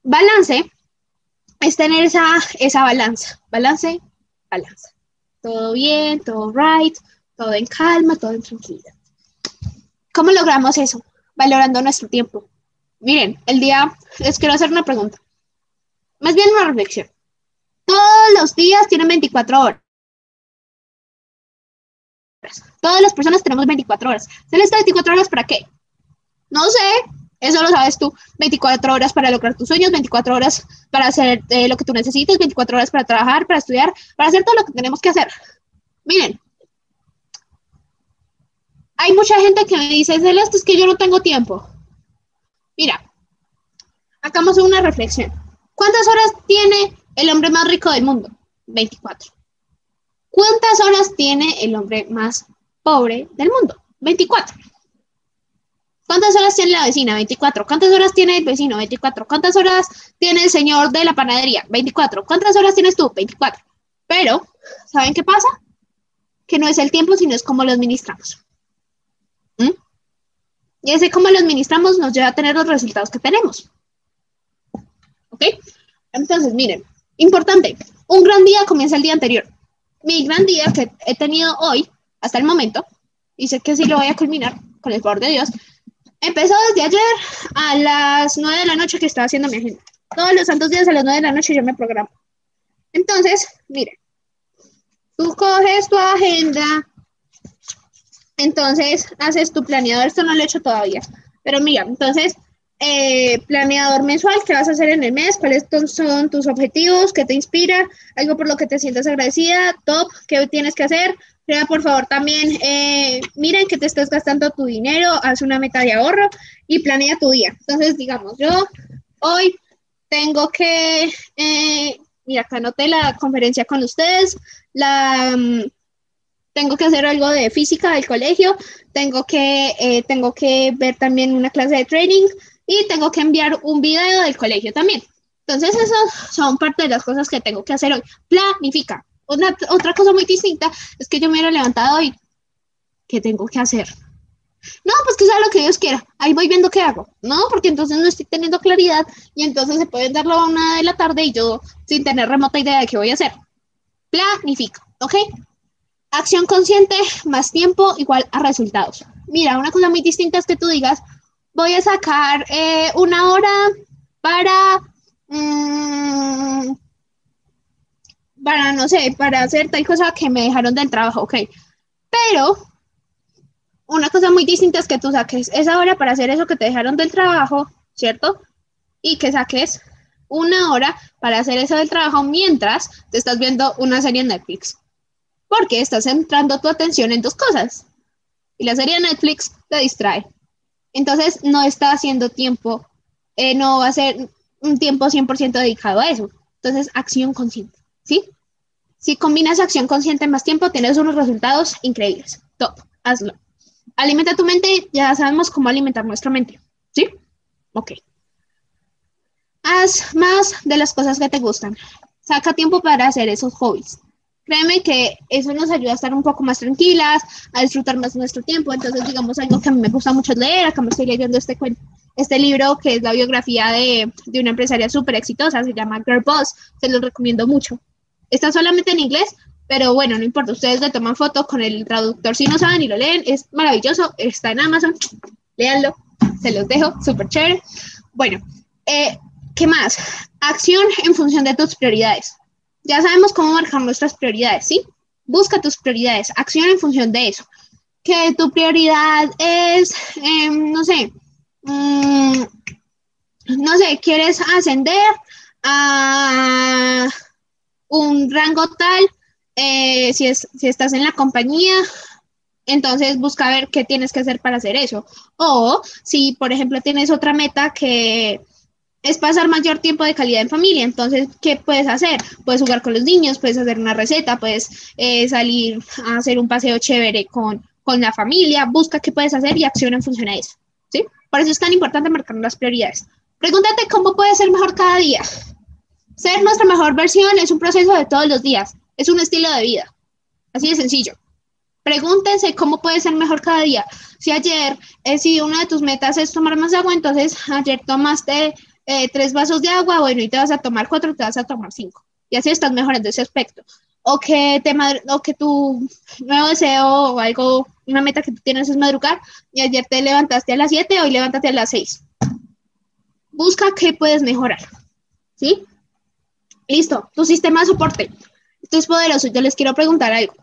Balance es tener esa, esa balanza. Balance, balanza. Todo bien, todo right, todo en calma, todo en tranquilidad. ¿Cómo logramos eso? Valorando nuestro tiempo. Miren, el día, les quiero hacer una pregunta. Más bien una reflexión. Todos los días tienen 24 horas. Todas las personas tenemos 24 horas. ¿Se les da 24 horas para qué? No sé, eso lo sabes tú. 24 horas para lograr tus sueños, 24 horas para hacer eh, lo que tú necesites, 24 horas para trabajar, para estudiar, para hacer todo lo que tenemos que hacer. Miren, hay mucha gente que me dice, Celeste, es que yo no tengo tiempo. Mira, hagamos una reflexión. ¿Cuántas horas tiene el hombre más rico del mundo? 24. ¿Cuántas horas tiene el hombre más pobre del mundo? 24. ¿Cuántas horas tiene la vecina? 24. ¿Cuántas horas tiene el vecino? 24. ¿Cuántas horas tiene el señor de la panadería? 24. ¿Cuántas horas tienes tú? 24. Pero, ¿saben qué pasa? Que no es el tiempo, sino es cómo lo administramos. ¿Mm? Y ese cómo lo administramos nos lleva a tener los resultados que tenemos. ¿Ok? Entonces, miren, importante, un gran día comienza el día anterior. Mi gran día que he tenido hoy, hasta el momento, y sé que sí lo voy a culminar, con el favor de Dios, Empezó desde ayer a las 9 de la noche que estaba haciendo mi agenda. Todos los santos días a las 9 de la noche yo me programo. Entonces, mire, tú coges tu agenda, entonces haces tu planeador, esto no lo he hecho todavía, pero mira, entonces, eh, planeador mensual, ¿qué vas a hacer en el mes? ¿Cuáles son tus objetivos? ¿Qué te inspira? Algo por lo que te sientas agradecida, top, ¿qué tienes que hacer? Crea, por favor, también, eh, miren que te estás gastando tu dinero, haz una meta de ahorro y planea tu día. Entonces, digamos, yo hoy tengo que, eh, mira, acá anoté la conferencia con ustedes, la, mm, tengo que hacer algo de física del colegio, tengo que, eh, tengo que ver también una clase de training y tengo que enviar un video del colegio también. Entonces, esas son parte de las cosas que tengo que hacer hoy. Planifica, otra cosa muy distinta es que yo me hubiera levantado y, ¿qué tengo que hacer? No, pues que sea lo que Dios quiera. Ahí voy viendo qué hago. No, porque entonces no estoy teniendo claridad y entonces se puede darlo a una de la tarde y yo sin tener remota idea de qué voy a hacer. Planifico, ¿ok? Acción consciente más tiempo igual a resultados. Mira, una cosa muy distinta es que tú digas, voy a sacar eh, una hora para mmm, para, no sé, para hacer tal cosa que me dejaron del trabajo, ok. Pero una cosa muy distinta es que tú saques esa hora para hacer eso que te dejaron del trabajo, ¿cierto? Y que saques una hora para hacer eso del trabajo mientras te estás viendo una serie en Netflix. Porque estás centrando tu atención en dos cosas. Y la serie Netflix te distrae. Entonces no está haciendo tiempo, eh, no va a ser un tiempo 100% dedicado a eso. Entonces, acción consciente, ¿sí? Si combinas acción consciente más tiempo, tienes unos resultados increíbles. Top, hazlo. Alimenta tu mente, ya sabemos cómo alimentar nuestra mente. ¿Sí? Ok. Haz más de las cosas que te gustan. Saca tiempo para hacer esos hobbies. Créeme que eso nos ayuda a estar un poco más tranquilas, a disfrutar más nuestro tiempo. Entonces, digamos, algo que a mí me gusta mucho leer, acá me estoy leyendo este, este libro que es la biografía de, de una empresaria súper exitosa, se llama Girl Boss, se lo recomiendo mucho. Está solamente en inglés, pero bueno, no importa, ustedes le toman fotos con el traductor si no saben y lo leen, es maravilloso, está en Amazon, léanlo, se los dejo, súper chévere. Bueno, eh, ¿qué más? Acción en función de tus prioridades. Ya sabemos cómo marcar nuestras prioridades, ¿sí? Busca tus prioridades, acción en función de eso. Que tu prioridad es, em, no sé, mm, no sé, quieres ascender a un rango tal, eh, si, es, si estás en la compañía, entonces busca ver qué tienes que hacer para hacer eso. O si, por ejemplo, tienes otra meta que es pasar mayor tiempo de calidad en familia, entonces, ¿qué puedes hacer? Puedes jugar con los niños, puedes hacer una receta, puedes eh, salir a hacer un paseo chévere con, con la familia, busca qué puedes hacer y acciona en función a eso. ¿sí? Por eso es tan importante marcar las prioridades. Pregúntate cómo puedes ser mejor cada día. Ser nuestra mejor versión es un proceso de todos los días, es un estilo de vida. Así de sencillo. Pregúntense cómo puede ser mejor cada día. Si ayer, eh, si una de tus metas es tomar más agua, entonces ayer tomaste eh, tres vasos de agua, bueno, y te vas a tomar cuatro, te vas a tomar cinco. Y así estás mejorando ese aspecto. o que, te o que tu nuevo deseo o algo, una meta que tú tienes es madrugar y ayer te levantaste a las 7, hoy levántate a las 6. Busca qué puedes mejorar. ¿Sí? Listo, tu sistema de soporte. Esto es poderoso. Yo les quiero preguntar algo.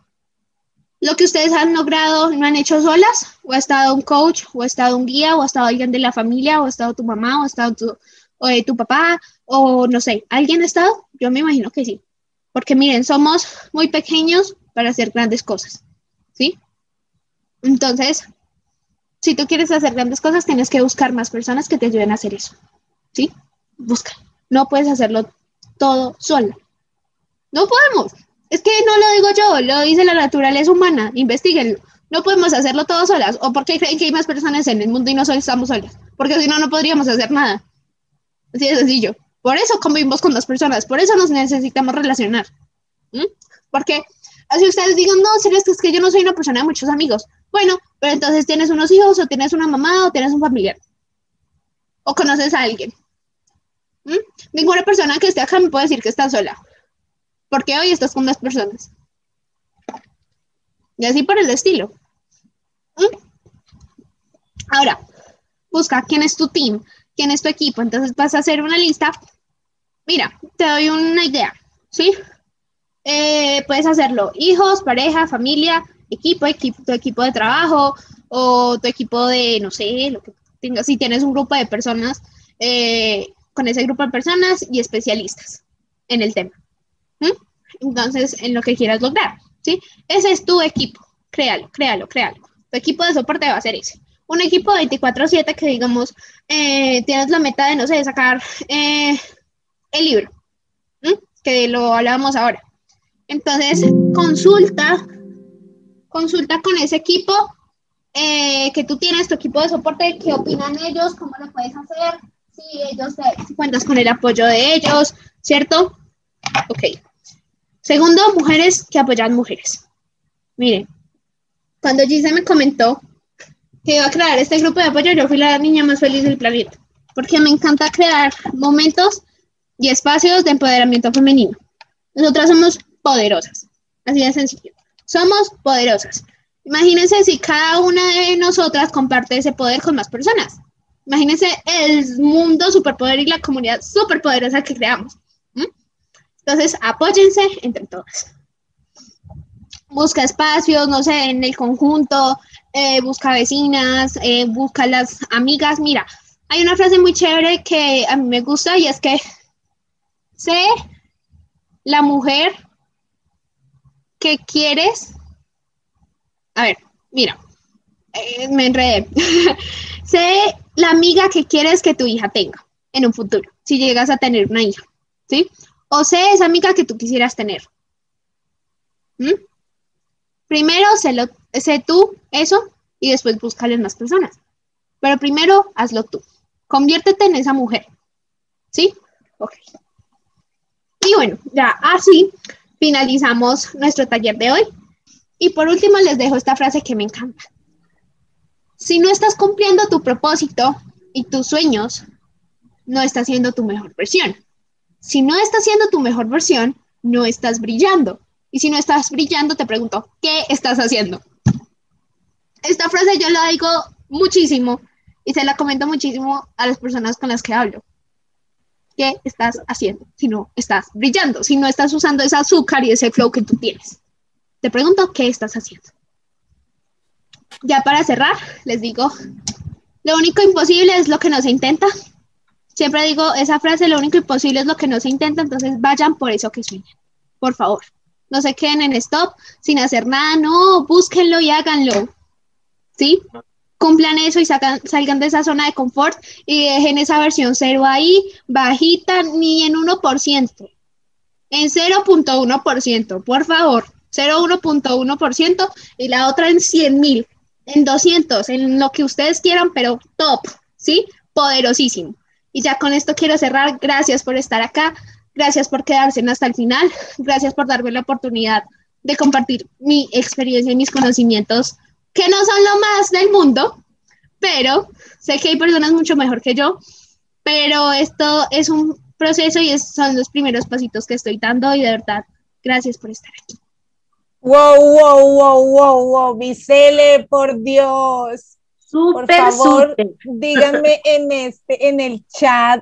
¿Lo que ustedes han logrado no han hecho solas? ¿O ha estado un coach? ¿O ha estado un guía? ¿O ha estado alguien de la familia? ¿O ha estado tu mamá? ¿O ha estado tu, o, eh, tu papá? ¿O no sé? ¿Alguien ha estado? Yo me imagino que sí. Porque miren, somos muy pequeños para hacer grandes cosas. ¿Sí? Entonces, si tú quieres hacer grandes cosas, tienes que buscar más personas que te ayuden a hacer eso. ¿Sí? Busca. No puedes hacerlo todo sola. No podemos. Es que no lo digo yo, lo dice la naturaleza humana. Investíguenlo. No podemos hacerlo todos solas. ¿O por qué creen que hay más personas en el mundo y no solo estamos solas? Porque si no, no podríamos hacer nada. Así de sencillo. Por eso convivimos con dos personas. Por eso nos necesitamos relacionar. Porque así ustedes digan, no, si es que yo no soy una persona de muchos amigos. Bueno, pero entonces tienes unos hijos o tienes una mamá o tienes un familiar. O conoces a alguien. Ninguna persona que esté acá me puede decir que está sola. Porque hoy estás con más personas. Y así por el estilo. Ahora, busca quién es tu team, quién es tu equipo. Entonces vas a hacer una lista. Mira, te doy una idea, ¿sí? Eh, puedes hacerlo hijos, pareja, familia, equipo, equipo, tu equipo de trabajo o tu equipo de, no sé, lo que tengas. Si tienes un grupo de personas, eh, con ese grupo de personas y especialistas en el tema. Entonces, en lo que quieras lograr, ¿sí? Ese es tu equipo. Créalo, créalo, créalo. Tu equipo de soporte va a ser ese. Un equipo 24/7 que, digamos, eh, tienes la meta de, no sé, sacar eh, el libro, que lo hablábamos ahora. Entonces, consulta, consulta con ese equipo eh, que tú tienes, tu equipo de soporte, qué opinan ellos, cómo lo puedes hacer, si ellos, cuentas con el apoyo de ellos, ¿cierto? Ok. Segundo, mujeres que apoyan mujeres. Miren, cuando Gise me comentó que iba a crear este grupo de apoyo, yo fui la niña más feliz del planeta, porque me encanta crear momentos y espacios de empoderamiento femenino. Nosotras somos poderosas, así de sencillo. Somos poderosas. Imagínense si cada una de nosotras comparte ese poder con más personas. Imagínense el mundo superpoder y la comunidad superpoderosa que creamos. Entonces, apóyense entre todas. Busca espacios, no sé, en el conjunto, eh, busca vecinas, eh, busca las amigas. Mira, hay una frase muy chévere que a mí me gusta y es que sé la mujer que quieres. A ver, mira, eh, me enredé. sé la amiga que quieres que tu hija tenga en un futuro, si llegas a tener una hija, ¿sí? O sé esa amiga que tú quisieras tener. ¿Mm? Primero sé, lo, sé tú eso y después búscale más personas. Pero primero hazlo tú. Conviértete en esa mujer. ¿Sí? Ok. Y bueno, ya así finalizamos nuestro taller de hoy. Y por último les dejo esta frase que me encanta. Si no estás cumpliendo tu propósito y tus sueños, no estás siendo tu mejor versión. Si no estás siendo tu mejor versión, no estás brillando. Y si no estás brillando, te pregunto, ¿qué estás haciendo? Esta frase yo la digo muchísimo y se la comento muchísimo a las personas con las que hablo. ¿Qué estás haciendo si no estás brillando? Si no estás usando ese azúcar y ese flow que tú tienes. Te pregunto, ¿qué estás haciendo? ya para cerrar, les digo, lo único imposible es lo que no se intenta. Siempre digo esa frase, lo único imposible es lo que no se intenta, entonces vayan por eso que sueñan, por favor. No se queden en stop sin hacer nada, no, búsquenlo y háganlo. ¿Sí? Cumplan eso y salgan de esa zona de confort y dejen esa versión cero ahí, bajita, ni en 1%, en 0.1%, por favor, 0.1% y la otra en 100 mil en 200, en lo que ustedes quieran, pero top, ¿sí? Poderosísimo. Y ya con esto quiero cerrar. Gracias por estar acá. Gracias por quedarse hasta el final. Gracias por darme la oportunidad de compartir mi experiencia y mis conocimientos, que no son lo más del mundo, pero sé que hay personas mucho mejor que yo, pero esto es un proceso y son los primeros pasitos que estoy dando y de verdad Gracias por estar aquí. Wow, wow, wow, wow, wow, Vicele, por Dios. por favor, díganme en este, en el chat,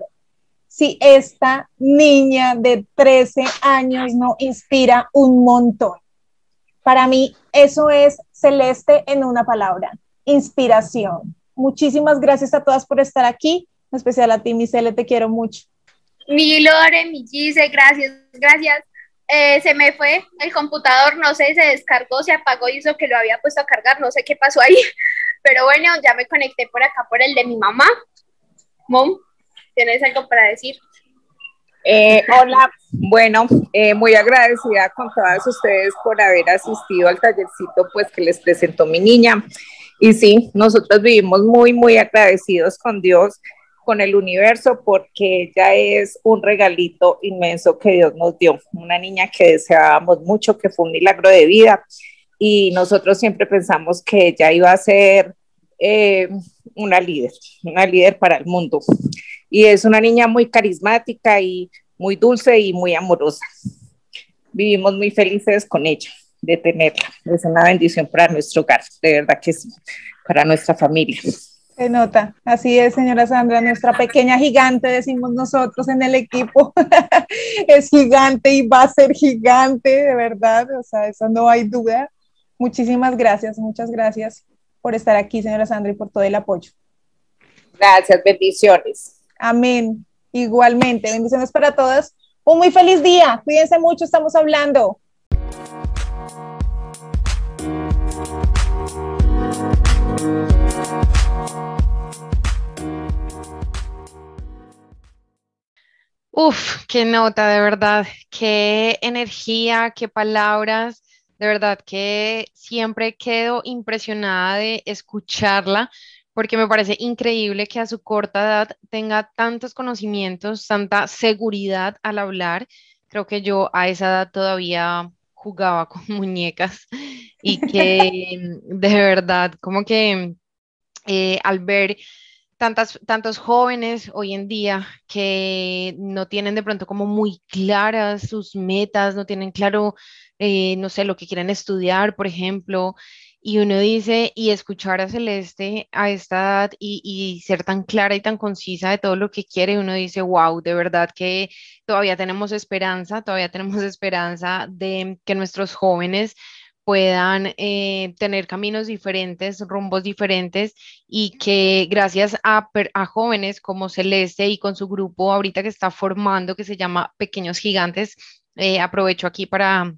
si esta niña de 13 años no inspira un montón. Para mí, eso es celeste en una palabra, inspiración. Muchísimas gracias a todas por estar aquí, en especial a ti, Micele, te quiero mucho. Mi Lore, mi Gise, gracias, gracias. Eh, se me fue el computador, no sé, se descargó, se apagó, hizo que lo había puesto a cargar, no sé qué pasó ahí, pero bueno, ya me conecté por acá por el de mi mamá. Mom, ¿tienes algo para decir? Eh, hola, bueno, eh, muy agradecida con todas ustedes por haber asistido al tallercito pues que les presentó mi niña. Y sí, nosotros vivimos muy, muy agradecidos con Dios con el universo porque ella es un regalito inmenso que Dios nos dio, una niña que deseábamos mucho, que fue un milagro de vida y nosotros siempre pensamos que ella iba a ser eh, una líder, una líder para el mundo. Y es una niña muy carismática y muy dulce y muy amorosa. Vivimos muy felices con ella, de tenerla. Es una bendición para nuestro hogar, de verdad que sí, para nuestra familia. Se nota, así es, señora Sandra, nuestra pequeña gigante, decimos nosotros en el equipo, es gigante y va a ser gigante, de verdad, o sea, eso no hay duda. Muchísimas gracias, muchas gracias por estar aquí, señora Sandra, y por todo el apoyo. Gracias, bendiciones. Amén. Igualmente, bendiciones para todas. Un muy feliz día. Cuídense mucho, estamos hablando. Uf, qué nota, de verdad, qué energía, qué palabras, de verdad que siempre quedo impresionada de escucharla porque me parece increíble que a su corta edad tenga tantos conocimientos, tanta seguridad al hablar. Creo que yo a esa edad todavía jugaba con muñecas y que de verdad como que eh, al ver tantas, tantos jóvenes hoy en día que no tienen de pronto como muy claras sus metas, no tienen claro, eh, no sé, lo que quieren estudiar, por ejemplo, y uno dice, y escuchar a Celeste a esta edad y, y, ser tan clara y tan concisa de todo lo que quiere, uno dice, wow, de verdad que todavía tenemos esperanza, todavía tenemos esperanza de que nuestros jóvenes puedan eh, tener caminos diferentes, rumbos diferentes y que gracias a, jóvenes como Celeste y con su grupo ahorita que está formando, que se llama Pequeños Gigantes, eh, aprovecho aquí para,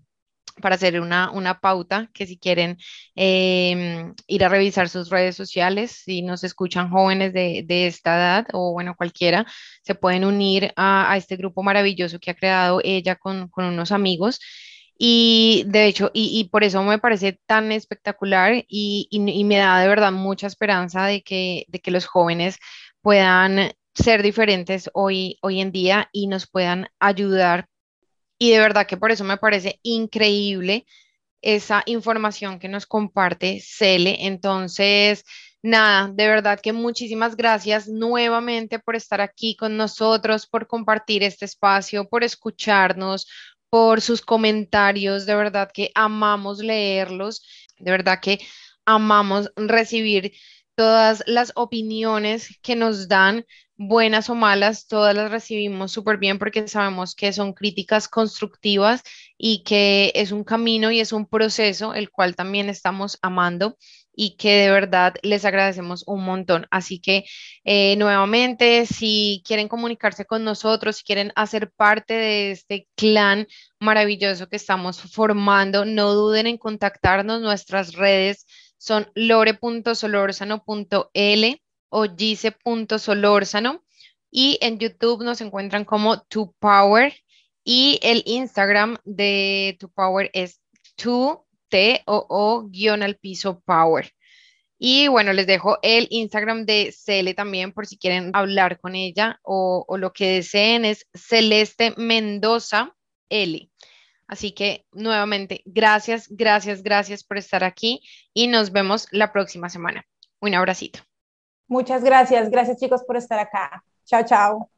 para hacer una, una pauta, que si quieren em, ir a revisar sus redes sociales, si nos escuchan jóvenes de, de esta edad o bueno, cualquiera, se pueden unir a, a, este grupo maravilloso que ha creado ella con, con unos amigos y de hecho, y, por eso me parece tan espectacular y, me da de verdad mucha esperanza de que, de que los jóvenes puedan ser diferentes hoy, hoy en día y nos puedan ayudar. Y de verdad que por eso me parece increíble esa información que nos comparte Cele. Entonces, nada, de verdad que muchísimas gracias nuevamente por estar aquí con nosotros, por compartir este espacio, por escucharnos, por sus comentarios, de verdad que amamos leerlos, de verdad que amamos recibir todas las opiniones que nos dan, buenas o malas, todas las recibimos súper bien porque sabemos que son críticas constructivas y que es un camino y es un proceso el cual también estamos amando y que de verdad les agradecemos un montón. Así que eh, nuevamente, si quieren comunicarse con nosotros, si quieren hacer parte de este clan maravilloso que estamos formando, no duden en contactarnos. Nuestras redes son lore.solorzano.l o gise.solorzano y en YouTube nos encuentran como To Power y el Instagram de To Power es 2 T o O guion al piso Power. Y bueno, les dejo el Instagram de Cele también por si quieren hablar con ella o, o lo que deseen es Celeste Mendoza L. Así que nuevamente, gracias, gracias, gracias por estar aquí y nos vemos la próxima semana. Un abracito. Muchas gracias. Gracias chicos por estar acá. Chao, chao.